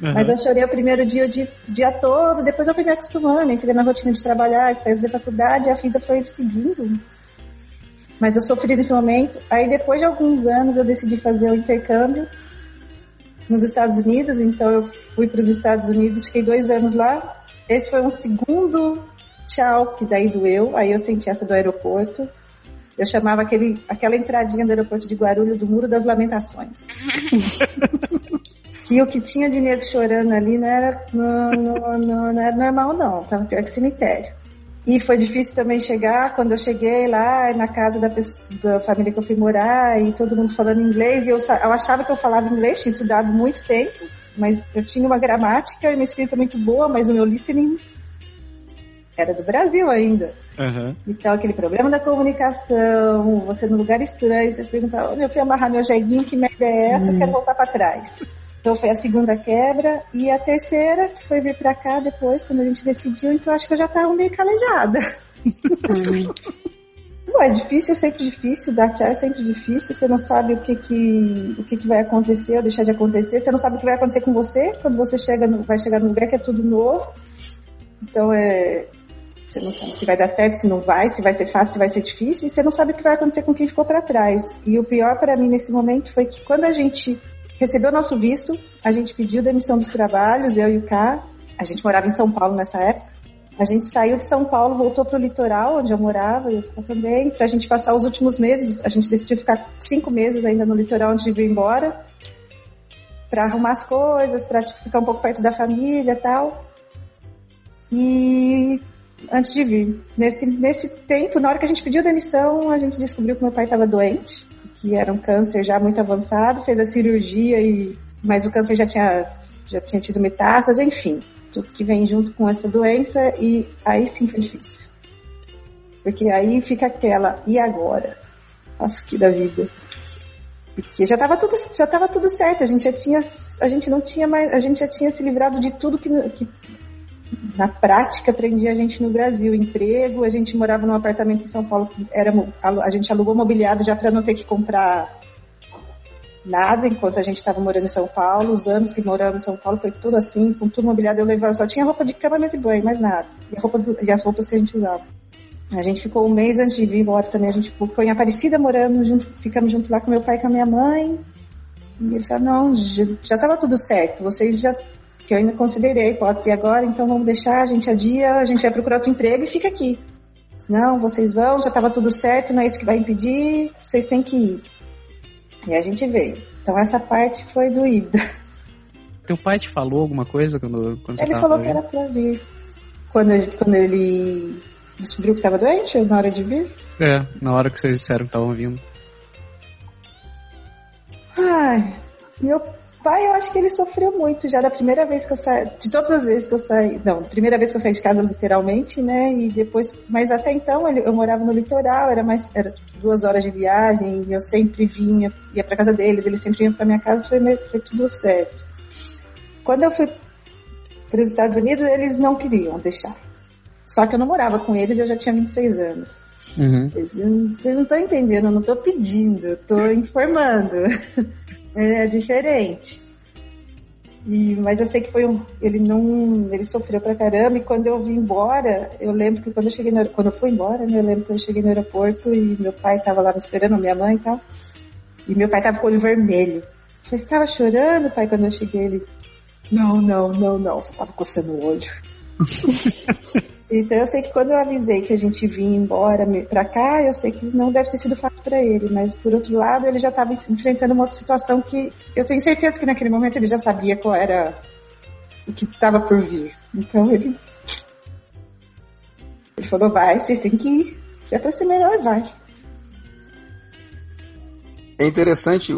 Uhum. Mas eu chorei o primeiro dia, o dia, dia, todo, depois eu fui me acostumando, entrei na rotina de trabalhar, fazer faculdade, e a vida foi seguindo mas eu sofri nesse momento. Aí depois de alguns anos eu decidi fazer o intercâmbio nos Estados Unidos, então eu fui para os Estados Unidos, fiquei dois anos lá. Esse foi um segundo tchau que daí doeu, aí eu senti essa do aeroporto. Eu chamava aquele, aquela entradinha do aeroporto de Guarulhos do Muro das Lamentações. que o que tinha de negro chorando ali não era, não, não, não, não era normal, não. Tava pior que cemitério. E foi difícil também chegar, quando eu cheguei lá na casa da, da família que eu fui morar e todo mundo falando inglês, e eu, eu achava que eu falava inglês, tinha estudado muito tempo, mas eu tinha uma gramática e uma escrita muito boa, mas o meu listening era do Brasil ainda. Uhum. Então, aquele problema da comunicação, você no lugar estranho, vocês perguntavam, meu filho amarrar meu jeguinho, que merda é essa? Uhum. Eu quero voltar para trás. Então foi a segunda quebra. E a terceira, que foi vir pra cá depois, quando a gente decidiu, então acho que eu já tava meio calejada. Não, é difícil, é sempre difícil, dar tchau é sempre difícil, você não sabe o que que, o que que vai acontecer ou deixar de acontecer, você não sabe o que vai acontecer com você quando você chega no, vai chegar num lugar que é tudo novo. Então é, você não sabe se vai dar certo, se não vai, se vai ser fácil, se vai ser difícil, e você não sabe o que vai acontecer com quem ficou para trás. E o pior para mim nesse momento foi que quando a gente recebeu nosso visto, a gente pediu demissão dos trabalhos, eu e o K. A gente morava em São Paulo nessa época. A gente saiu de São Paulo, voltou para o litoral, onde eu morava, e eu também, para a gente passar os últimos meses. A gente decidiu ficar cinco meses ainda no litoral antes de vir embora, para arrumar as coisas, para tipo, ficar um pouco perto da família tal. E antes de vir, nesse, nesse tempo, na hora que a gente pediu demissão, a gente descobriu que meu pai estava doente que era um câncer já muito avançado, fez a cirurgia e mas o câncer já tinha, já tinha tido metástase, enfim, tudo que vem junto com essa doença, e aí sim foi difícil. Porque aí fica aquela, e agora? Nossa, que da vida. Porque já estava tudo, já tava tudo certo, a gente já tinha, a gente não tinha mais, a gente já tinha se livrado de tudo que, que na prática prendia a gente no Brasil, emprego, a gente morava num apartamento em São Paulo que era a gente alugou mobiliado já para não ter que comprar nada enquanto a gente estava morando em São Paulo, os anos que moramos em São Paulo foi tudo assim, com tudo mobiliado, eu levava, só tinha roupa de cama, mesa e banho, mais nada, e, roupa do, e as roupas que a gente usava. A gente ficou um mês antes de vir embora também. A gente ficou em Aparecida morando junto, ficamos junto lá com meu pai e com a minha mãe. E eles falaram, não, já estava tudo certo. Vocês já. Que eu ainda considerei a hipótese agora, então vamos deixar, a gente adia, a gente vai procurar outro emprego e fica aqui. Não, vocês vão, já estava tudo certo, não é isso que vai impedir, vocês têm que ir. E a gente veio. Então essa parte foi doída. Teu pai te falou alguma coisa quando, quando Ele falou que era pra vir. Quando, quando ele descobriu que estava doente na hora de vir? É, na hora que vocês disseram que estavam vindo. Ai, meu pai, eu acho que ele sofreu muito já da primeira vez que eu saí, de todas as vezes que eu saí, não, primeira vez que eu saí de casa literalmente, né, e depois, mas até então eu morava no litoral, era mais, era duas horas de viagem, e eu sempre vinha, ia para casa deles, eles sempre iam para minha casa, foi, foi tudo certo. Quando eu fui para os Estados Unidos, eles não queriam deixar. Só que eu não morava com eles, eu já tinha 26 anos. Uhum. Vocês não estão entendendo, eu não estou pedindo, estou informando. é diferente. E, mas eu sei que foi um, ele não, ele sofreu pra caramba. E quando eu vim embora, eu lembro que quando eu cheguei, no, quando eu fui embora, né, eu lembro que eu cheguei no aeroporto e meu pai estava lá me esperando, minha mãe e tal. E meu pai estava com o olho vermelho. Eu falei, estava chorando, pai, quando eu cheguei? Ele, não, não, não, não, só estava coçando o olho. Então eu sei que quando eu avisei que a gente vinha embora para cá, eu sei que não deve ter sido fácil para ele, mas por outro lado ele já estava enfrentando uma outra situação que eu tenho certeza que naquele momento ele já sabia qual era o que estava por vir. Então ele ele falou vai, vocês têm que ir, se é para ser melhor vai. É interessante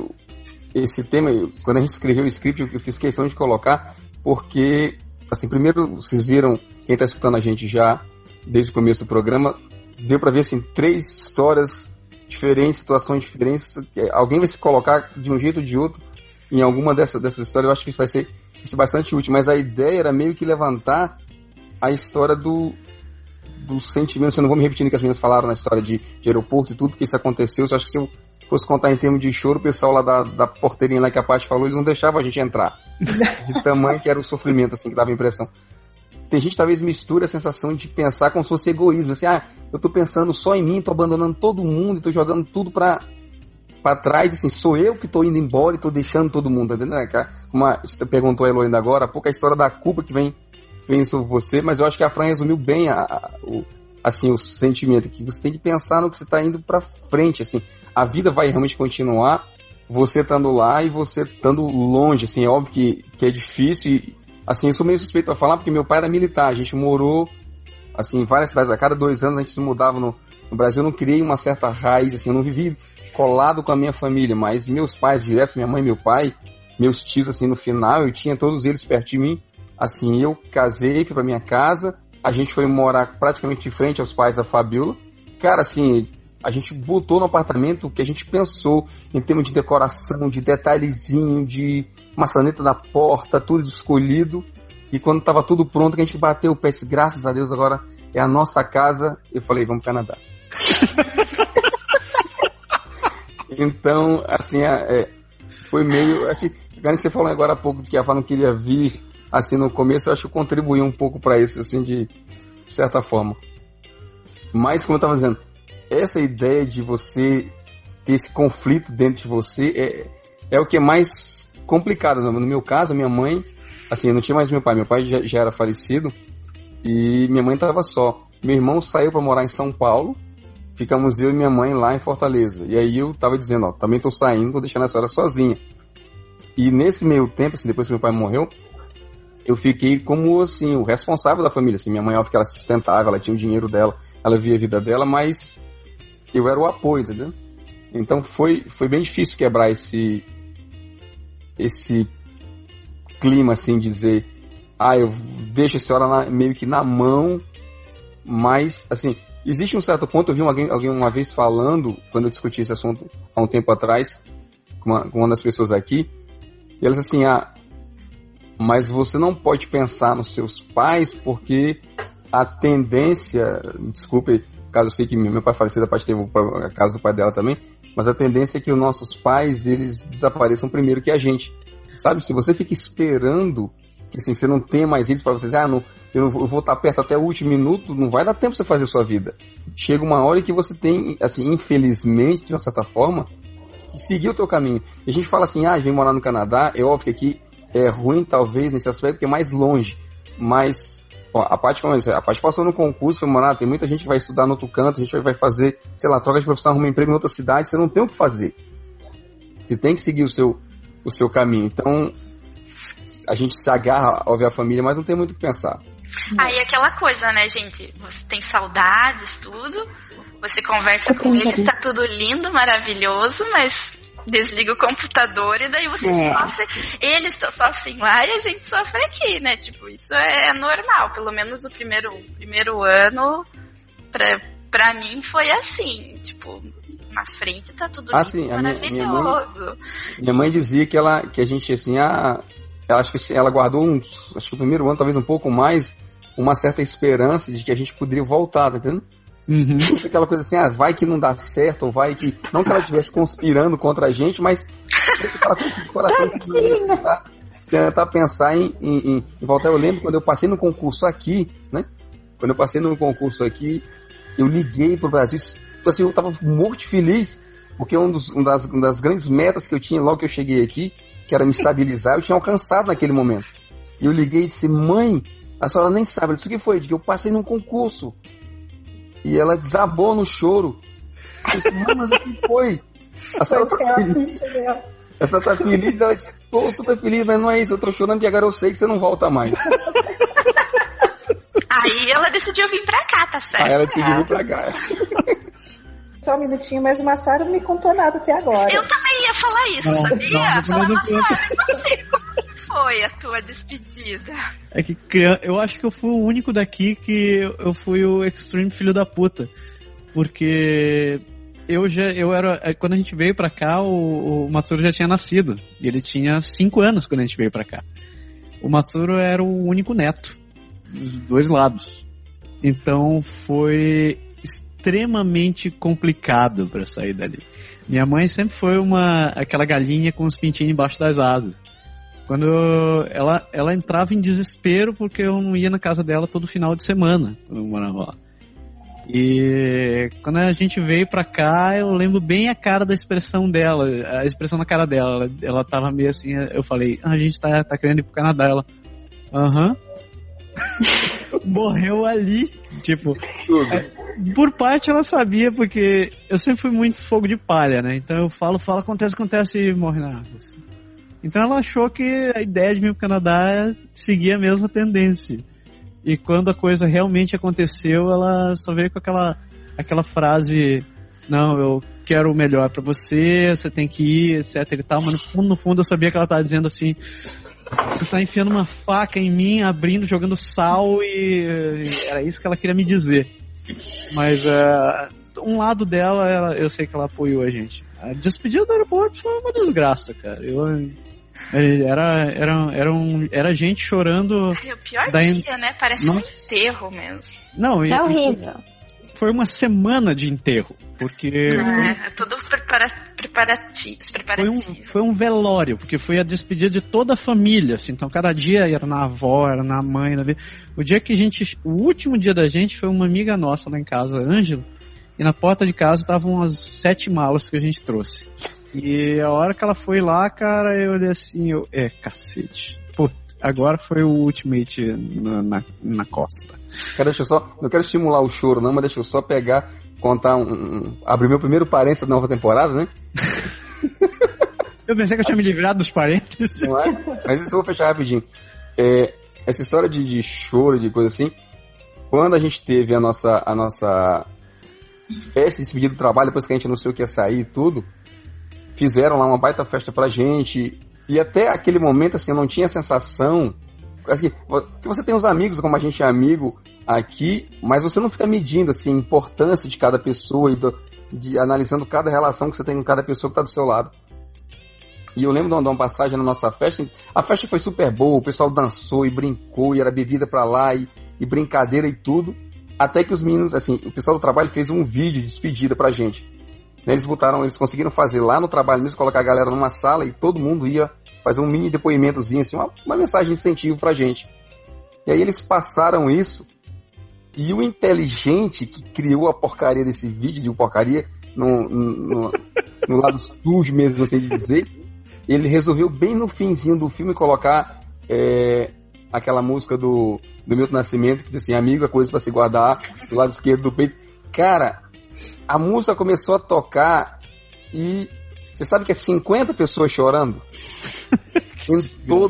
esse tema, quando a gente escreveu o script, eu fiz questão de colocar porque assim, primeiro vocês viram quem está escutando a gente já desde o começo do programa, deu para ver assim, três histórias diferentes, situações diferentes. Alguém vai se colocar de um jeito ou de outro em alguma dessas, dessas histórias. Eu acho que isso vai ser, isso bastante útil. Mas a ideia era meio que levantar a história do, do sentimento. Eu não vou me repetindo que as meninas falaram na história de, de aeroporto e tudo, porque isso aconteceu. Eu acho que se eu fosse contar em termos de choro, o pessoal lá da, da porteirinha lá que a Paty falou, eles não deixavam a gente entrar. De tamanho que era o sofrimento, assim, que dava a impressão tem gente que talvez mistura a sensação de pensar como se fosse egoísmo, assim, ah, eu tô pensando só em mim, tô abandonando todo mundo, tô jogando tudo pra, pra trás, assim, sou eu que tô indo embora e tô deixando todo mundo, entendeu? Como a, você perguntou a Elo ainda agora, há pouco a história da culpa que vem, vem sobre você, mas eu acho que a Fran resumiu bem a, a, o, assim, o sentimento, que você tem que pensar no que você tá indo pra frente, assim, a vida vai realmente continuar, você estando lá e você estando longe, assim, é óbvio que, que é difícil e, Assim, eu sou meio suspeito para falar porque meu pai era militar. A gente morou, assim, em várias cidades. A cada dois anos a gente se mudava no, no Brasil. Eu não criei uma certa raiz, assim, eu não vivi colado com a minha família, mas meus pais diretos, minha mãe meu pai, meus tios, assim, no final, eu tinha todos eles perto de mim. Assim, eu casei, fui para minha casa, a gente foi morar praticamente de frente aos pais da Fabiola. Cara, assim, a gente botou no apartamento o que a gente pensou em termos de decoração, de detalhezinho, de maçaneta da porta, tudo escolhido. E quando estava tudo pronto, que a gente bateu o pé, disse, graças a Deus, agora é a nossa casa. Eu falei, vamos para o Canadá. então, assim, é, é, foi meio. Acho que, que você falou agora há pouco de que a Fá não queria vir, assim, no começo, eu acho que contribuiu um pouco para isso, assim, de, de certa forma. Mas, como eu estava dizendo, essa ideia de você ter esse conflito dentro de você é, é o que é mais complicado. No meu caso, minha mãe, assim, eu não tinha mais meu pai, meu pai já, já era falecido e minha mãe estava só. Meu irmão saiu para morar em São Paulo, ficamos eu e minha mãe lá em Fortaleza. E aí eu tava dizendo, ó, também tô saindo, tô deixando a senhora sozinha. E nesse meio tempo, assim, depois que meu pai morreu, eu fiquei como, assim, o responsável da família. Assim, minha mãe, óbvio que ela se sustentava, ela tinha o dinheiro dela, ela via a vida dela, mas eu era o apoio, entendeu? Então foi, foi bem difícil quebrar esse, esse clima assim, dizer, ah, eu deixo a senhora na, meio que na mão, mas, assim, existe um certo ponto, eu vi alguém, alguém uma vez falando, quando eu discuti esse assunto há um tempo atrás, com uma, com uma das pessoas aqui, e elas assim, ah, mas você não pode pensar nos seus pais porque a tendência, desculpe, caso eu sei que meu pai falecido, a parte teve a casa do pai dela também, mas a tendência é que os nossos pais eles desapareçam primeiro que a gente, sabe? Se você fica esperando que assim, você não tem mais eles para você dizer, ah, não, eu, vou estar perto até o último minuto, não vai dar tempo você fazer a sua vida. Chega uma hora que você tem, assim, infelizmente, de uma certa forma, que seguir o teu caminho. E a gente fala assim, ah, vem morar no Canadá, é óbvio que aqui é ruim, talvez, nesse aspecto, porque é mais longe. Mas a parte como a parte passou no concurso, foi morar, tem muita gente que vai estudar no outro canto, a gente vai fazer, sei lá, troca de profissão, arruma emprego em outra cidade, você não tem o que fazer. Você tem que seguir o seu, o seu caminho. Então, a gente se agarra ao ver a família, mas não tem muito o que pensar. Aí aquela coisa, né, gente? Você tem saudades, tudo. Você conversa com eles, tá tudo lindo, maravilhoso, mas desliga o computador e daí você é. sofre. Eles sofrem lá e a gente sofre aqui, né? Tipo, isso é normal. Pelo menos o primeiro, primeiro ano, pra, pra mim, foi assim. Tipo, na frente tá tudo ah, sim, maravilhoso. Minha, minha, mãe, minha mãe dizia que ela que a gente assim, ah, ela, acho que ela guardou uns, acho que o primeiro ano, talvez um pouco mais, uma certa esperança de que a gente poderia voltar, tá entendendo? Uhum. Aquela coisa assim, ah, vai que não dá certo, ou vai que. Não que ela estivesse conspirando contra a gente, mas de coração que tentar, tentar pensar em, em, em, voltar. Eu lembro quando eu passei no concurso aqui, né? Quando eu passei no concurso aqui, eu liguei pro Brasil. Então, assim, eu tava muito feliz, porque um dos, um das, uma das grandes metas que eu tinha logo que eu cheguei aqui, que era me estabilizar, eu tinha alcançado naquele momento. E eu liguei e disse, mãe, a senhora nem sabe, isso que foi? De que eu passei num concurso. E ela desabou no choro. Eu disse, mas o que foi? A senhora tá feliz. A senhora tá feliz? Ela disse, tô super feliz, mas não é isso, eu tô chorando porque agora eu sei que você não volta mais. Aí ela decidiu vir pra cá, tá certo? Aí ela decidiu vir pra cá. Só um minutinho, mas o Massaro não me contou nada até agora. Eu também ia falar isso, não, sabia? Não, Fala, Massaro, foi a tua despedida? É que eu acho que eu fui o único daqui que eu fui o extreme filho da puta. Porque eu já eu era é, quando a gente veio para cá o, o, Matsuro já tinha nascido. E ele tinha 5 anos quando a gente veio para cá. O Matsuro era o único neto dos dois lados. Então foi extremamente complicado para sair dali. Minha mãe sempre foi uma aquela galinha com os pintinhos embaixo das asas quando ela, ela entrava em desespero porque eu não ia na casa dela todo final de semana, quando eu morava lá. E quando a gente veio pra cá, eu lembro bem a cara da expressão dela, a expressão na cara dela. Ela, ela tava meio assim, eu falei, ah, a gente tá, tá querendo ir pro Canadá. Ela, aham. Morreu ali. Tipo, é, por parte ela sabia, porque eu sempre fui muito fogo de palha, né? Então eu falo, falo, acontece, acontece e morre na água. Assim. Então ela achou que a ideia de vir para o Canadá seguia a mesma tendência. E quando a coisa realmente aconteceu, ela só veio com aquela, aquela frase: Não, eu quero o melhor para você, você tem que ir, etc e tal. Mas no fundo, no fundo, eu sabia que ela estava dizendo assim: Você está enfiando uma faca em mim, abrindo, jogando sal, e, e era isso que ela queria me dizer. Mas uh, um lado dela, ela, eu sei que ela apoiou a gente. A despedida do aeroporto foi uma desgraça, cara. Eu era, era, era, um, era gente chorando. Ai, o pior da dia, né? Parece Não... um enterro mesmo. Não, é horrível. Foi uma semana de enterro, porque. É, é todo prepara preparativo. Foi um, foi um velório, porque foi a despedida de toda a família. Assim, então, cada dia era na avó, era na mãe. Na... O dia que a gente. O último dia da gente foi uma amiga nossa lá em casa, Ângelo, e na porta de casa estavam as sete malas que a gente trouxe. E a hora que ela foi lá, cara, eu olhei assim, eu, é, cacete. Putz, agora foi o Ultimate na, na, na, costa. Cara, deixa eu só, não quero estimular o choro não, mas deixa eu só pegar, contar um, um abrir meu primeiro parênteses da nova temporada, né? eu pensei que eu tinha me livrado dos parênteses. Não é? Mas isso eu vou fechar rapidinho. É, essa história de, de choro, de coisa assim, quando a gente teve a nossa, a nossa festa de despedida do trabalho, depois que a gente anunciou que ia sair e tudo, fizeram lá uma baita festa pra gente. E até aquele momento, assim, eu não tinha a sensação. Assim, que você tem os amigos, como a gente é amigo aqui, mas você não fica medindo assim, a importância de cada pessoa e do, de analisando cada relação que você tem com cada pessoa que está do seu lado. E eu lembro de uma, passagem na nossa festa. A festa foi super boa, o pessoal dançou e brincou, e era bebida para lá, e, e, brincadeira e tudo. Até que os meninos, assim, o pessoal do trabalho fez um vídeo de despedida pra gente. Eles botaram, eles conseguiram fazer lá no trabalho mesmo, colocar a galera numa sala e todo mundo ia fazer um mini depoimentozinho, assim, uma, uma mensagem de incentivo pra gente. E aí eles passaram isso, e o inteligente que criou a porcaria desse vídeo, de porcaria, no, no, no lado sujo mesmo, assim de dizer, ele resolveu bem no finzinho do filme colocar é, aquela música do, do Milton Nascimento, que diz assim, amigo, é coisa para se guardar do lado esquerdo do peito. Cara, a música começou a tocar e você sabe que é 50 pessoas chorando?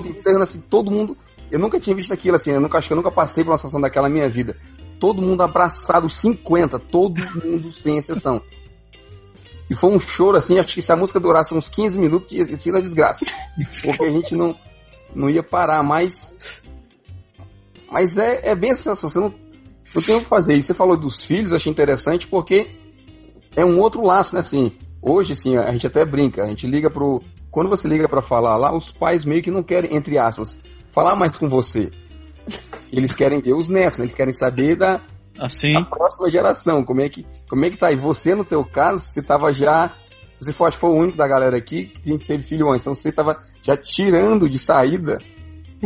em todo assim, todo mundo. Eu nunca tinha visto aquilo assim, eu nunca, acho que eu nunca passei por uma situação daquela na minha vida. Todo mundo abraçado, 50, todo mundo sem exceção. E foi um choro assim, acho que se a música durasse uns 15 minutos, ia ser uma desgraça. Porque a gente não, não ia parar, mas. Mas é, é bem a sensação, você não, não tem o que fazer. E você falou dos filhos, eu achei interessante porque é um outro laço, né? Assim, hoje, assim, a gente até brinca, a gente liga pro. Quando você liga para falar lá, os pais meio que não querem, entre aspas, falar mais com você. Eles querem ver os netos, né? eles querem saber da, assim. da próxima geração, como é que, como é que tá. E você, no teu caso, você tava já. Você foi, acho que foi o único da galera aqui que tinha que ter filho antes. Então você tava já tirando de saída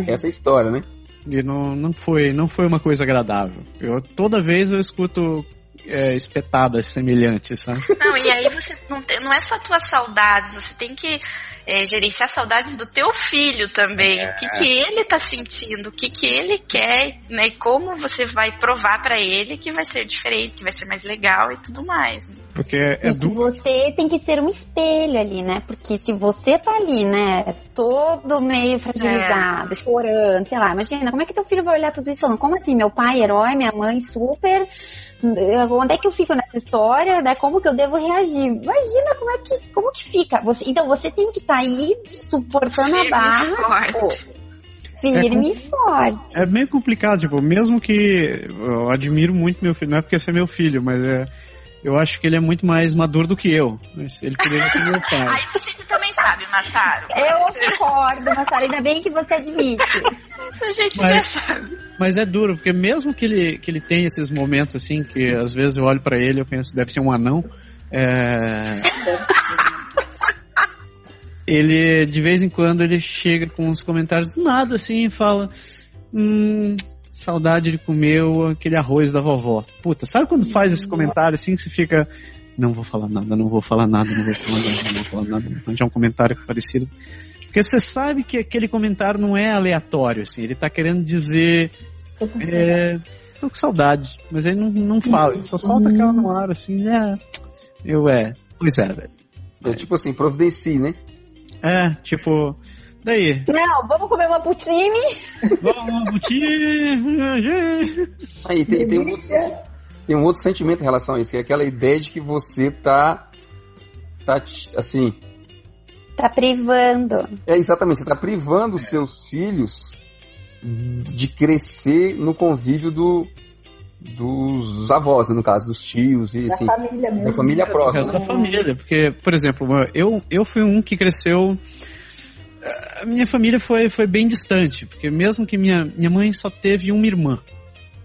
essa história, né? E não, não, foi, não foi uma coisa agradável. Eu, toda vez eu escuto é, espetadas semelhantes, sabe? Não, e aí você não, tem, não é só tuas saudades, você tem que é, gerenciar saudades do teu filho também. É. O que, que ele tá sentindo, o que, que ele quer, né? E como você vai provar para ele que vai ser diferente, que vai ser mais legal e tudo mais. Né? Porque é do... você tem que ser um espelho ali, né? Porque se você tá ali, né, todo meio fragilizado, é. chorando, sei lá, imagina, como é que teu filho vai olhar tudo isso falando, como assim, meu pai herói, minha mãe super onde é que eu fico nessa história, né? Como que eu devo reagir? Imagina como é que, como que fica. Você, então você tem que estar tá aí suportando firme a barra. Pô, firme é, e forte. É meio complicado, tipo, mesmo que eu admiro muito meu filho, não é porque você é meu filho, mas é. Eu acho que ele é muito mais maduro do que eu. Ele poderia ser meu pai. ah, isso a gente também sabe, Massaro. Eu concordo, Massaro. Ainda bem que você admite. a gente mas, já sabe. Mas é duro, porque mesmo que ele, que ele tenha esses momentos assim, que às vezes eu olho para ele e eu penso, deve ser um anão. É... ele, de vez em quando, ele chega com uns comentários do nada assim e fala. Hum, saudade de comer aquele arroz da vovó. Puta, sabe quando faz esse comentário assim que você fica. Não vou falar nada, não vou falar nada, não vou falar nada, não vou falar nada. Já um comentário parecido. Porque você sabe que aquele comentário não é aleatório, assim. Ele tá querendo dizer. Tô com, é, tô com saudade. Mas ele não, não fala, ele só solta aquela no ar, assim, é. Eu é. Pois é, velho. É tipo assim, providencie, né? É, tipo. Daí? Não, vamos comer uma poutine. Vamos uma poutine. Aí tem, tem, um outro, tem um outro sentimento em relação a isso, que é aquela ideia de que você tá. tá assim. Tá privando. É, exatamente, você tá privando os seus filhos de crescer no convívio do, dos avós, né, no caso, dos tios e da assim. Família mesmo. Da família próxima. Da família, porque, por exemplo, eu, eu fui um que cresceu a minha família foi, foi bem distante, porque mesmo que minha, minha mãe só teve uma irmã,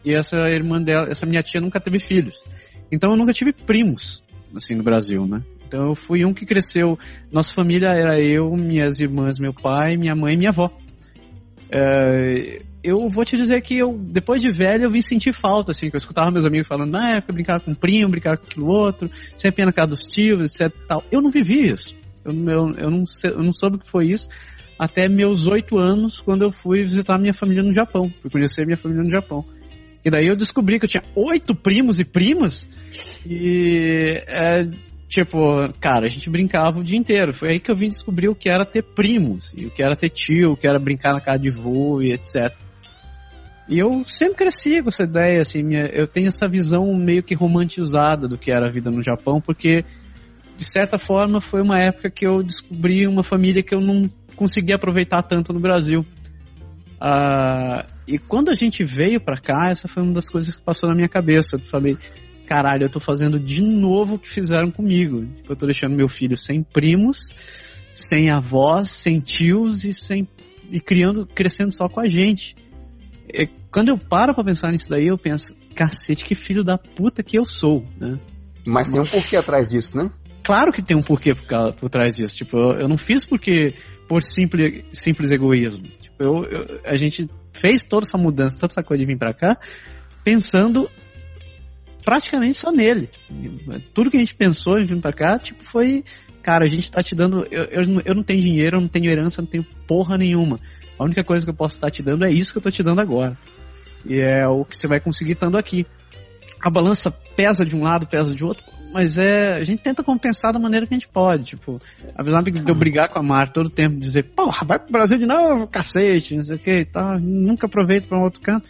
e essa irmã dela, essa minha tia nunca teve filhos. Então eu nunca tive primos, assim, no Brasil, né? Então eu fui um que cresceu. Nossa família era eu, minhas irmãs, meu pai, minha mãe e minha avó. É, eu vou te dizer que eu, depois de velho, eu vim sentir falta, assim, que eu escutava meus amigos falando, na época, brincar com o primo, brincar com aquilo outro, sempre ia na casa dos tios, etc. Tal. Eu não vivi isso. Eu, eu, eu, não, eu não soube o que foi isso até meus oito anos, quando eu fui visitar minha família no Japão. Fui conhecer minha família no Japão. E daí eu descobri que eu tinha oito primos e primas. E é, tipo, cara, a gente brincava o dia inteiro. Foi aí que eu vim descobrir o que era ter primos, e o que era ter tio, o que era brincar na casa de vô e etc. E eu sempre cresci com essa ideia, assim, minha, eu tenho essa visão meio que romantizada do que era a vida no Japão, porque de certa forma, foi uma época que eu descobri uma família que eu não consegui aproveitar tanto no Brasil. Uh, e quando a gente veio para cá, essa foi uma das coisas que passou na minha cabeça. Eu falei, caralho, eu tô fazendo de novo o que fizeram comigo. Tipo, eu tô deixando meu filho sem primos, sem avós, sem tios e sem e criando, crescendo só com a gente. E quando eu paro para pensar nisso daí, eu penso, cacete, que filho da puta que eu sou, né? Mas tem um porquê atrás disso, né? Claro que tem um porquê por, por trás disso. Tipo, eu, eu, não fiz porque por simples, simples egoísmo. Tipo, eu, eu, a gente fez toda essa mudança, toda essa coisa de vir para cá, pensando praticamente só nele. Tudo que a gente pensou em vir para cá, tipo, foi, cara, a gente tá te dando, eu, eu, eu não tenho dinheiro, eu não tenho herança, não tenho porra nenhuma. A única coisa que eu posso estar te dando é isso que eu tô te dando agora. E é o que você vai conseguir estando aqui. A balança pesa de um lado, pesa de outro, mas é. A gente tenta compensar da maneira que a gente pode. Tipo, apesar de eu brigar com a Mar todo o tempo, dizer, porra, vai pro Brasil de novo, cacete, não sei o que e tal, nunca aproveito pra um outro canto.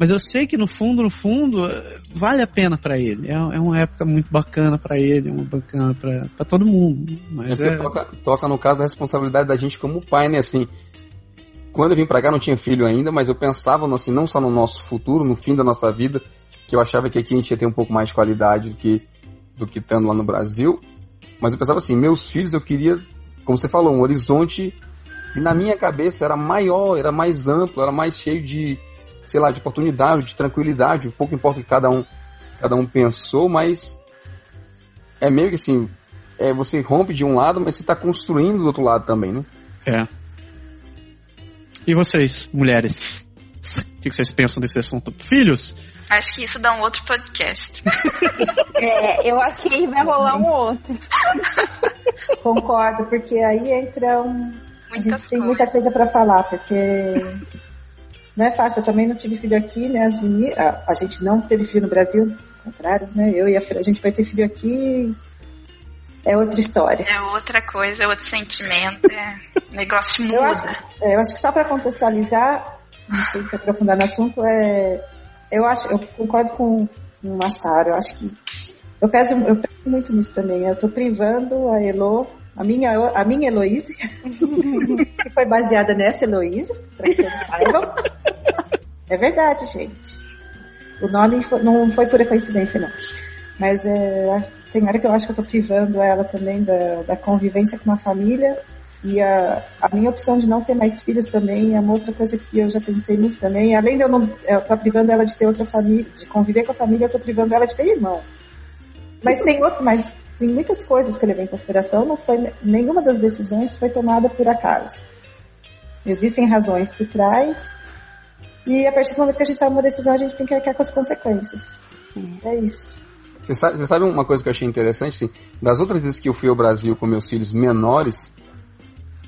Mas eu sei que no fundo, no fundo, vale a pena para ele. É, é, uma época muito bacana para ele, é uma bacana para todo mundo. Mas é, é... Toca, toca, no caso da responsabilidade da gente como pai, né? Assim, quando eu vim para cá não tinha filho ainda, mas eu pensava assim, não só no nosso futuro, no fim da nossa vida, que eu achava que aqui a gente ia ter um pouco mais de qualidade do que do que estando lá no Brasil. Mas eu pensava assim, meus filhos eu queria, como você falou, um horizonte que na minha cabeça era maior, era mais amplo, era mais cheio de, sei lá, de oportunidade, de tranquilidade. Pouco importa o que cada um, cada um pensou, mas é meio que assim, é, você rompe de um lado, mas você está construindo do outro lado também, né? É. E vocês, mulheres? O que vocês pensam desse assunto? Filhos? Acho que isso dá um outro podcast. é, eu acho que vai rolar um outro. Concordo, porque aí entra um. a gente tem muita coisa para falar, porque não é fácil. Eu também não tive filho aqui, né? As meninas, a, a gente não teve filho no Brasil, ao contrário, né? Eu e a, a gente vai ter filho aqui. É outra história. É outra coisa, é outro sentimento, é negócio muda. Eu acho, é, eu acho que só para contextualizar, não sei se aprofundar no assunto, é eu acho, eu concordo com o Massaro, eu acho que eu penso, eu penso muito nisso também. Eu estou privando a Elo, a minha, a minha Heloíse, que foi baseada nessa Heloíse, para que todos saibam. É verdade, gente. O nome foi, não foi pura coincidência, não. Mas é, tem hora que eu acho que eu estou privando ela também da, da convivência com uma família e a, a, minha opção de não ter mais filhos também é uma outra coisa que eu já pensei muito também. Além de eu não estar privando ela de ter outra família, de conviver com a família, eu estou privando ela de ter irmão. Mas tem outro, mas tem muitas coisas que eu levei em consideração. Não foi nenhuma das decisões foi tomada por acaso. Existem razões por trás. E a partir do momento que a gente toma uma decisão, a gente tem que arcar com as consequências. É isso. Você sabe, você sabe uma coisa que eu achei interessante? Assim, das outras vezes que eu fui ao Brasil com meus filhos menores,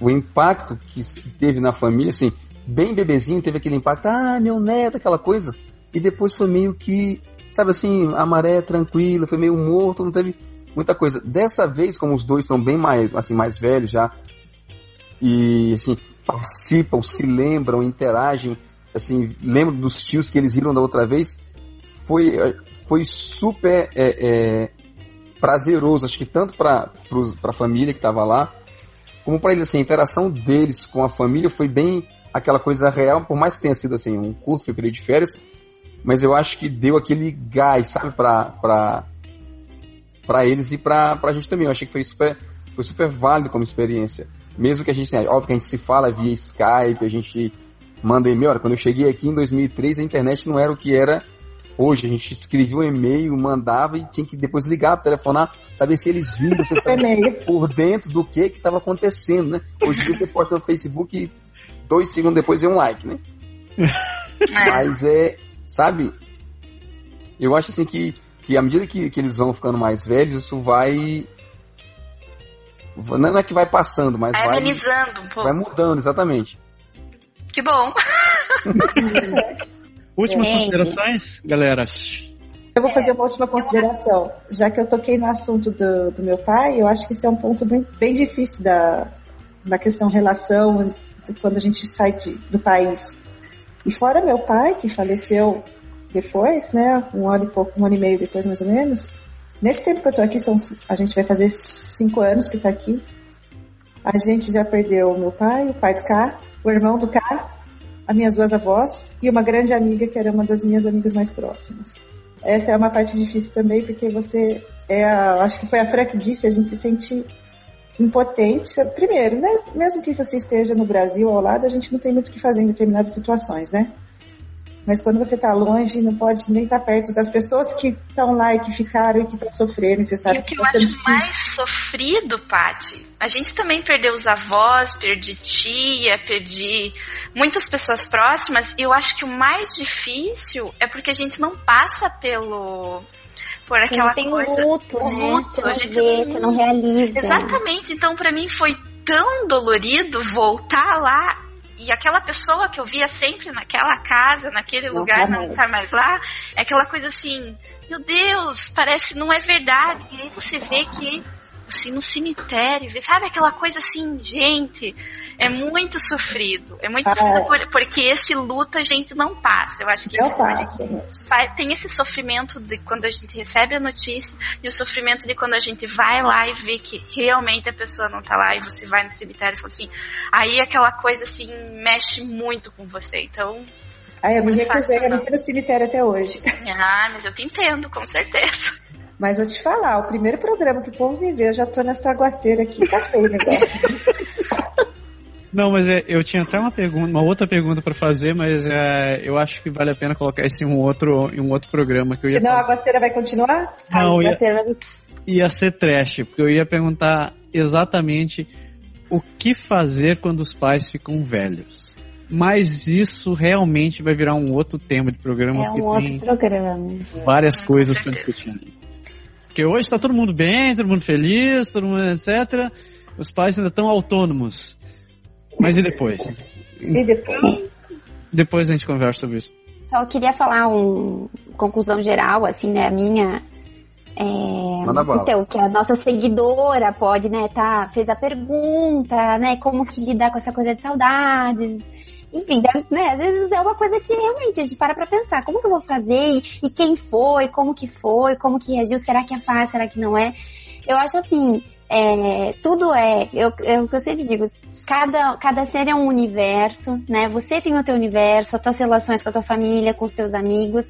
o impacto que, teve na família, assim, bem bebezinho, teve aquele impacto, ah, meu neto, aquela coisa. E depois foi meio que, sabe assim, a maré tranquila, foi meio morto, não teve muita coisa. Dessa vez, como os dois estão bem mais, assim, mais velhos já, e assim, participam, se lembram, interagem, assim, lembram dos tios que eles viram da outra vez, foi, foi super é, é, prazeroso, acho que tanto para a família que estava lá, como para eles, assim, a interação deles com a família foi bem aquela coisa real, por mais que tenha sido assim, um curto foi período de férias, mas eu acho que deu aquele gás, sabe, para para para eles e para a gente também. Eu achei que foi super foi super válido como experiência. Mesmo que a gente, assim, óbvio que a gente se fala via Skype, a gente manda e-mail. Olha, quando eu cheguei aqui em 2003, a internet não era o que era Hoje a gente escrevia um e-mail, mandava e tinha que depois ligar para telefonar, saber se eles viram, se eles por dentro do que que estava acontecendo, né? Hoje você posta no Facebook e dois segundos depois vem um like, né? É. Mas é, sabe? Eu acho assim que, que à medida que, que eles vão ficando mais velhos, isso vai não é que vai passando, mas vai, vai amenizando um pouco. Vai mudando, exatamente. Que bom. Últimas considerações, galera? Eu vou fazer uma última consideração. Já que eu toquei no assunto do, do meu pai, eu acho que esse é um ponto bem, bem difícil da, da questão relação quando a gente sai de, do país. E fora meu pai, que faleceu depois, né, um ano e pouco, um ano e meio depois mais ou menos, nesse tempo que eu tô aqui, são, a gente vai fazer cinco anos que tá aqui, A gente já perdeu o meu pai, o pai do K, o irmão do K, as minhas duas avós e uma grande amiga que era uma das minhas amigas mais próximas. Essa é uma parte difícil também, porque você é a, acho que foi a Fran que disse, a gente se sente impotente. Primeiro, né, mesmo que você esteja no Brasil ao lado, a gente não tem muito o que fazer em determinadas situações, né? Mas quando você está longe, não pode nem estar tá perto das pessoas que estão lá e que ficaram e que estão sofrendo. Você sabe e o que, que eu acho difícil. mais sofrido, Paty, a gente também perdeu os avós, perdi tia, perdi muitas pessoas próximas. E eu acho que o mais difícil é porque a gente não passa pelo por aquela tem coisa. Luto, o né? luto, você não a gente vê, você não realiza. Exatamente. Então, para mim foi tão dolorido voltar lá e aquela pessoa que eu via sempre naquela casa, naquele Não lugar, tá não mais. tá mais lá, é aquela coisa assim, meu Deus, parece não é verdade. E aí você vê que assim no cemitério, sabe aquela coisa assim, gente, é muito sofrido, é muito Ah, sofrido é. por- porque esse luto a gente não passa. Eu acho que Eu passo. fa- tem esse sofrimento de quando a gente recebe a notícia e o sofrimento de quando a gente vai lá e vê que realmente a pessoa não tá lá e você vai no cemitério e fala assim, aí aquela coisa assim mexe muito com você. Então, Aí eu me é recusei a ir no cemitério até hoje. ah, mas eu te entendo, com certeza. Mas vou te falar, o primeiro programa que o povo me vê, eu já tô nessa aguaceira aqui, tá feio o negócio. Não, mas é, eu tinha até uma pergunta, uma outra pergunta pra fazer, mas é, eu acho que vale a pena colocar isso em um outro, em um outro programa que eu ia Senão a falar. aguaceira vai continuar? Não, ia, vai- ia ser trash, porque eu ia perguntar exatamente o que fazer quando os pais ficam velhos. Mas isso realmente vai virar um outro tema de programa, É um outro tem programa. várias coisas para discutir. Porque hoje está todo mundo bem, todo mundo feliz, todo mundo etc. Os pais ainda estão autônomos. Mas e depois? E depois? Depois a gente conversa sobre isso. Só eu queria falar uma conclusão geral, assim, né? A minha. É, então, que a nossa seguidora pode, né, tá, fez a pergunta, né, como que lidar com essa coisa de saudades. Enfim, deve, né, às vezes é uma coisa que realmente a gente para pra pensar, como que eu vou fazer? E quem foi? Como que foi? Como que reagiu? Será que é fácil? Será que não é? Eu acho assim, é, tudo é, eu, é o que eu sempre digo, cada, cada ser é um universo, né? Você tem o teu universo, as tuas relações com a tua família, com os teus amigos.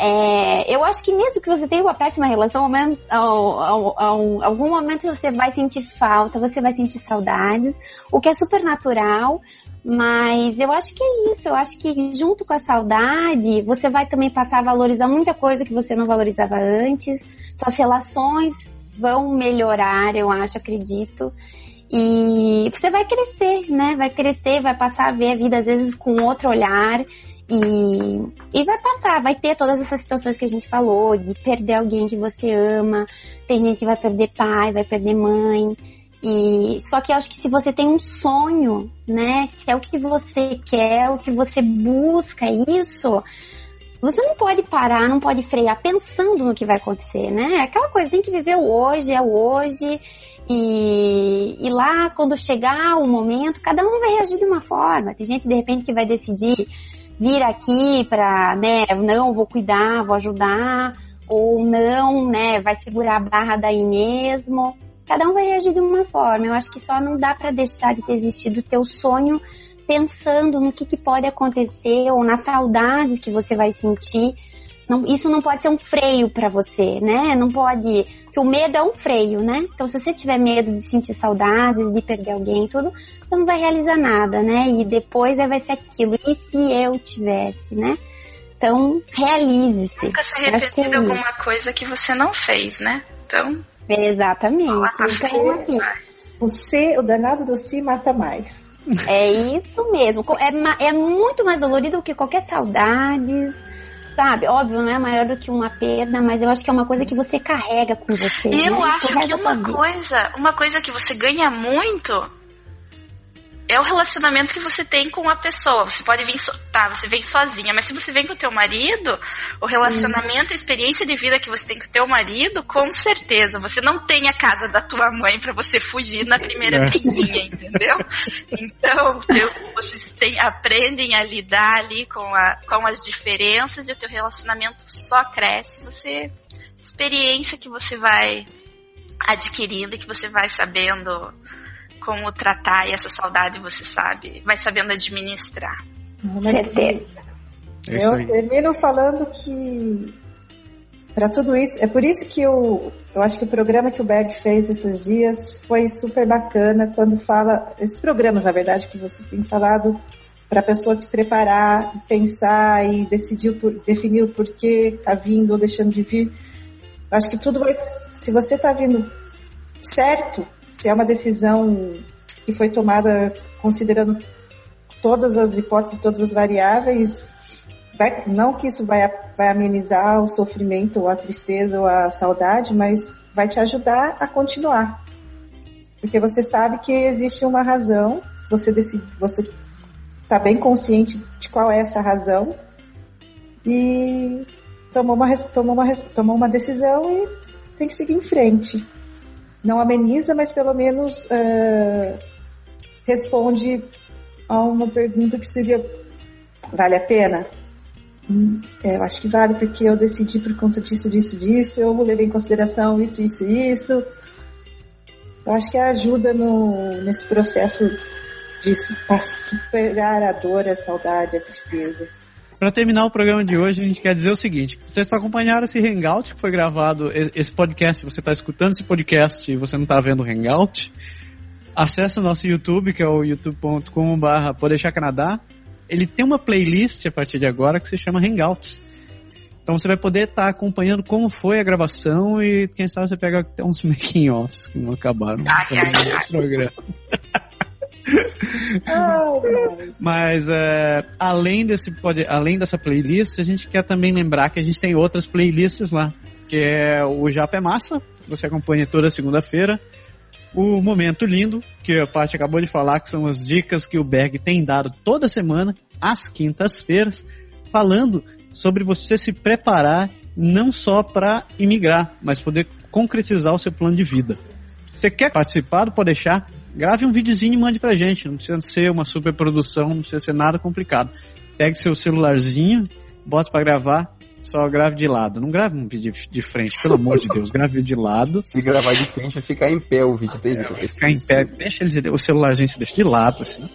É, eu acho que mesmo que você tenha uma péssima relação, ao menos, ao, ao, ao- algum momento você vai sentir falta, você vai sentir saudades, o que é super natural. Mas eu acho que é isso. Eu acho que junto com a saudade, você vai também passar a valorizar muita coisa que você não valorizava antes. Suas relações vão melhorar, eu acho, acredito. E você vai crescer, né? Vai crescer, vai passar a ver a vida às vezes com outro olhar. E, e vai passar, vai ter todas essas situações que a gente falou, de perder alguém que você ama. Tem gente que vai perder pai, vai perder mãe. E só que eu acho que se você tem um sonho, né? Se é o que você quer, o que você busca, isso, você não pode parar, não pode frear pensando no que vai acontecer, né? Aquela coisa tem que viver o hoje, é o hoje. E, e lá, quando chegar o momento, cada um vai reagir de uma forma. Tem gente, de repente, que vai decidir vir aqui pra, né, não, vou cuidar, vou ajudar, ou não, né, vai segurar a barra daí mesmo. Cada um vai reagir de uma forma. Eu acho que só não dá pra deixar de ter existido o teu sonho pensando no que, que pode acontecer ou nas saudades que você vai sentir. Não- isso não pode ser um freio pra você, né? Não pode. Que o medo é um freio, né? Então, se você tiver medo de sentir saudades, de perder alguém, e tudo, você não vai realizar nada, né? E depois aí vai ser aquilo. E se eu tivesse, né? Então, realize-se. Nunca se que arrepender é de alguma coisa que você não fez, né? Então, Exatamente. Então, assim, Você, o danado do si mata mais. É isso mesmo. É, é muito mais dolorido do que qualquer saudade, sabe? Óbvio, não é maior do que uma perda, mas eu acho que é uma coisa que você carrega com você. eu né? acho que uma vida. coisa, uma coisa que você ganha muito é o relacionamento que você tem com a pessoa. Você pode vir, so, tá, você vem sozinha, mas se você vem com o teu marido, o relacionamento, a experiência de vida que você tem com o teu marido, com certeza, você não tem a casa da tua mãe pra você fugir na primeira É. briguinha, entendeu? Então, vocês têm- aprendem a lidar ali com, a, com as diferenças e o teu relacionamento só cresce. Você experiência que você vai adquirindo e que você vai sabendo como tratar essa saudade você sabe, vai sabendo administrar. Certeza. É eu termino falando que para tudo isso, é por isso que eu, eu acho que o programa que o Berg fez esses dias foi super bacana quando fala, esses programas, na verdade, que você tem falado para a pessoa se preparar, pensar e decidir, por- definir o porquê está vindo ou deixando de vir. Eu acho que tudo vai, se você está vindo certo, se é uma decisão que foi tomada considerando todas as hipóteses, todas as variáveis, vai- não que isso vai, vai amenizar o sofrimento, ou a tristeza, ou a saudade, mas vai te ajudar a continuar. Porque você sabe que existe uma razão, você decide, você está bem consciente de qual é essa razão e tomou uma, tomou uma, tomou uma decisão e tem que seguir em frente. Não ameniza, mas pelo menos eh, responde a uma pergunta que seria: vale a pena? Hum, é, eu acho que vale porque eu decidi por conta disso, disso, disso. Eu levei em consideração isso, isso, isso. Eu acho que ajuda no, nesse processo de superar a dor, a saudade, a tristeza. Para terminar o programa de hoje, a gente quer dizer o seguinte: vocês acompanharam esse Hangout que foi gravado, esse podcast, você está escutando esse podcast e você não está vendo o Hangout, acesse o nosso YouTube, que é o youtube.com.br Podeixar Canadá. Ele tem uma playlist a partir de agora que se chama Hangouts. Então você vai poder estar acompanhando como foi a gravação e quem sabe você pega até uns making-offs que não acabaram no programa. Mas é, além, desse, pod- além dessa playlist, a gente quer também lembrar que a gente tem outras playlists lá. Que é o Japa é Massa, que você acompanha toda segunda-feira. O Momento Lindo, que a Paty acabou de falar, que são as dicas que o Berg tem dado toda semana, às quintas-feiras, falando sobre você se preparar não só para imigrar, mas poder concretizar o seu plano de vida. Você quer participar do Pode Deixar? Grave um videozinho e mande pra gente. Não precisa ser uma super produção, não precisa ser nada complicado. Pegue seu celularzinho, bota pra gravar, só grave de lado. Não grave um vídeo de frente, pelo amor de Deus. Grave de lado. Se gravar de frente, vai ficar em pé o vídeo. Tem, Vai ficar em pé, deixa ele, o celularzinho se deixa de lado, assim.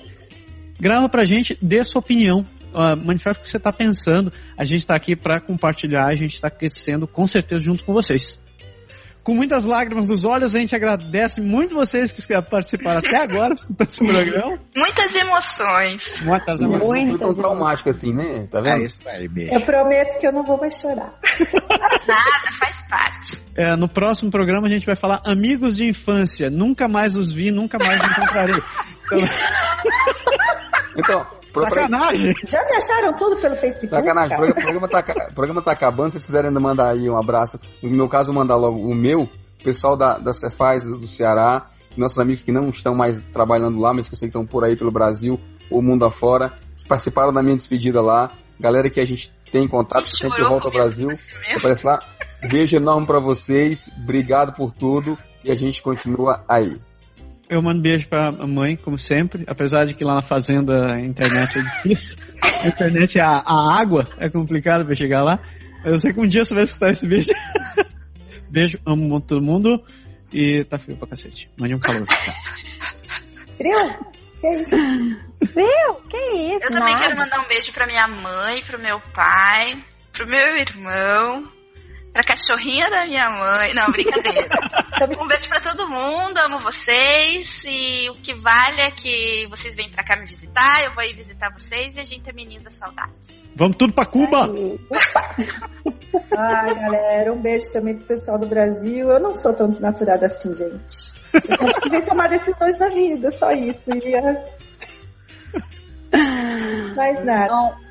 Grava pra gente, dê sua opinião. Uh, manifesta o que você tá pensando. A gente tá aqui pra compartilhar, a gente tá crescendo com certeza junto com vocês. Com muitas lágrimas nos olhos, a gente agradece muito vocês que participaram até agora, escutando esse programa. Muitas emoções. Muitas foi Muito tão traumático assim, né? Tá vendo? É isso aí, beijo. eu prometo que eu não vou mais chorar. Nada, faz parte. É, no próximo programa a gente vai falar amigos de infância. Nunca mais os vi, nunca mais os encontrarei. Então, Então, sacanagem! Já me acharam tudo pelo Facebook? Sacanagem, o programa, programa tá, o programa tá acabando. Se vocês quiserem ainda mandar aí um abraço, no meu caso, mandar logo o meu, o pessoal da, da Cefaz do Ceará, nossos amigos que não estão mais trabalhando lá, mas que eu sei que estão por aí pelo Brasil ou mundo afora, que participaram da minha despedida lá, galera que a gente tem contato, que sempre volta ao Brasil, aparece lá. Beijo enorme pra vocês, obrigado por tudo e a gente continua aí. Eu mando beijo pra mãe, como sempre, apesar de que lá na fazenda a internet é difícil. A internet, a, a água é complicado pra chegar lá. Eu sei que um dia você vai escutar esse beijo. beijo, amo muito todo mundo. E tá frio pra cacete. Mande um calor. Tá. Frio? Que isso? Viu? Que isso? Eu também nada. quero mandar um beijo pra minha mãe, pro meu pai, pro meu irmão, pra cachorrinha da minha mãe. Não, brincadeira. um beijo pra todo mundo, amo vocês. E o que vale é que vocês vêm pra cá me visitar, eu vou ir visitar vocês e a gente ameniza saudades. Vamos tudo pra Cuba! Ai, galera, um beijo também pro pessoal do Brasil. Eu não sou tão desnaturada assim, gente. Eu precisei tomar decisões na vida, só isso. E, ah, Mais nada.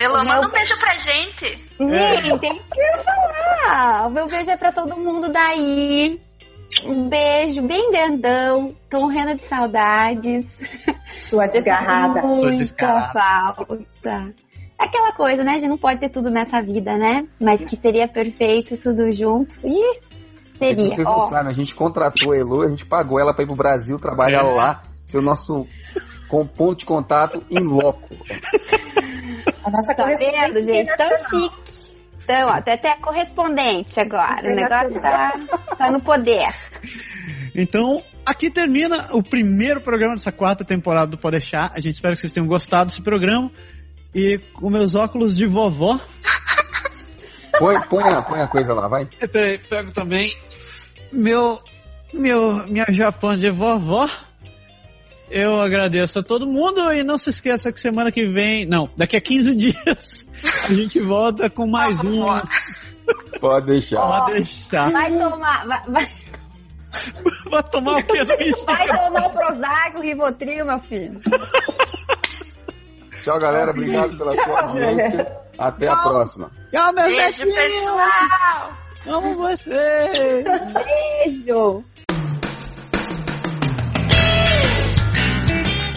Elô, O meu- manda um beijo pra gente. Gente, tem que falar. O meu beijo é pra todo mundo daí. Um beijo bem grandão. Tô morrendo de saudades. Sua desgarrada. Muita desgarrada. falta. Aquela coisa, né? A gente não pode ter tudo nessa vida, né? Mas que seria perfeito tudo junto. Ih, É que seria. vocês não Ó, sabem, a gente contratou a Elo, a gente pagou ela pra ir pro Brasil trabalhar É. lá, ser o nosso ponto de contato em loco. A nossa tá vendo, correspondente gente? Tão chique. Então, ó, até até correspondente agora. O negócio tá, tá no poder. Então, aqui termina o primeiro programa dessa quarta temporada do Podeixar. A gente espera que vocês tenham gostado desse programa. E com meus óculos de vovó. Põe, põe, a, põe a coisa lá, vai. Peraí, pego também meu, meu, minha Japão de vovó. Eu agradeço a todo mundo e não se esqueça que semana que vem, não, daqui a 15 dias, a gente volta com mais um. Pode deixar. Pode deixar. Vai tomar. Vai, vai, Vai tomar o que? vai tomar o Prozac, o Rivotril, meu filho. Tchau, galera. Obrigado pela sua audiência. Até a próxima. Tchau, meus Beijo, pessoal! Amo vocês. Beijo.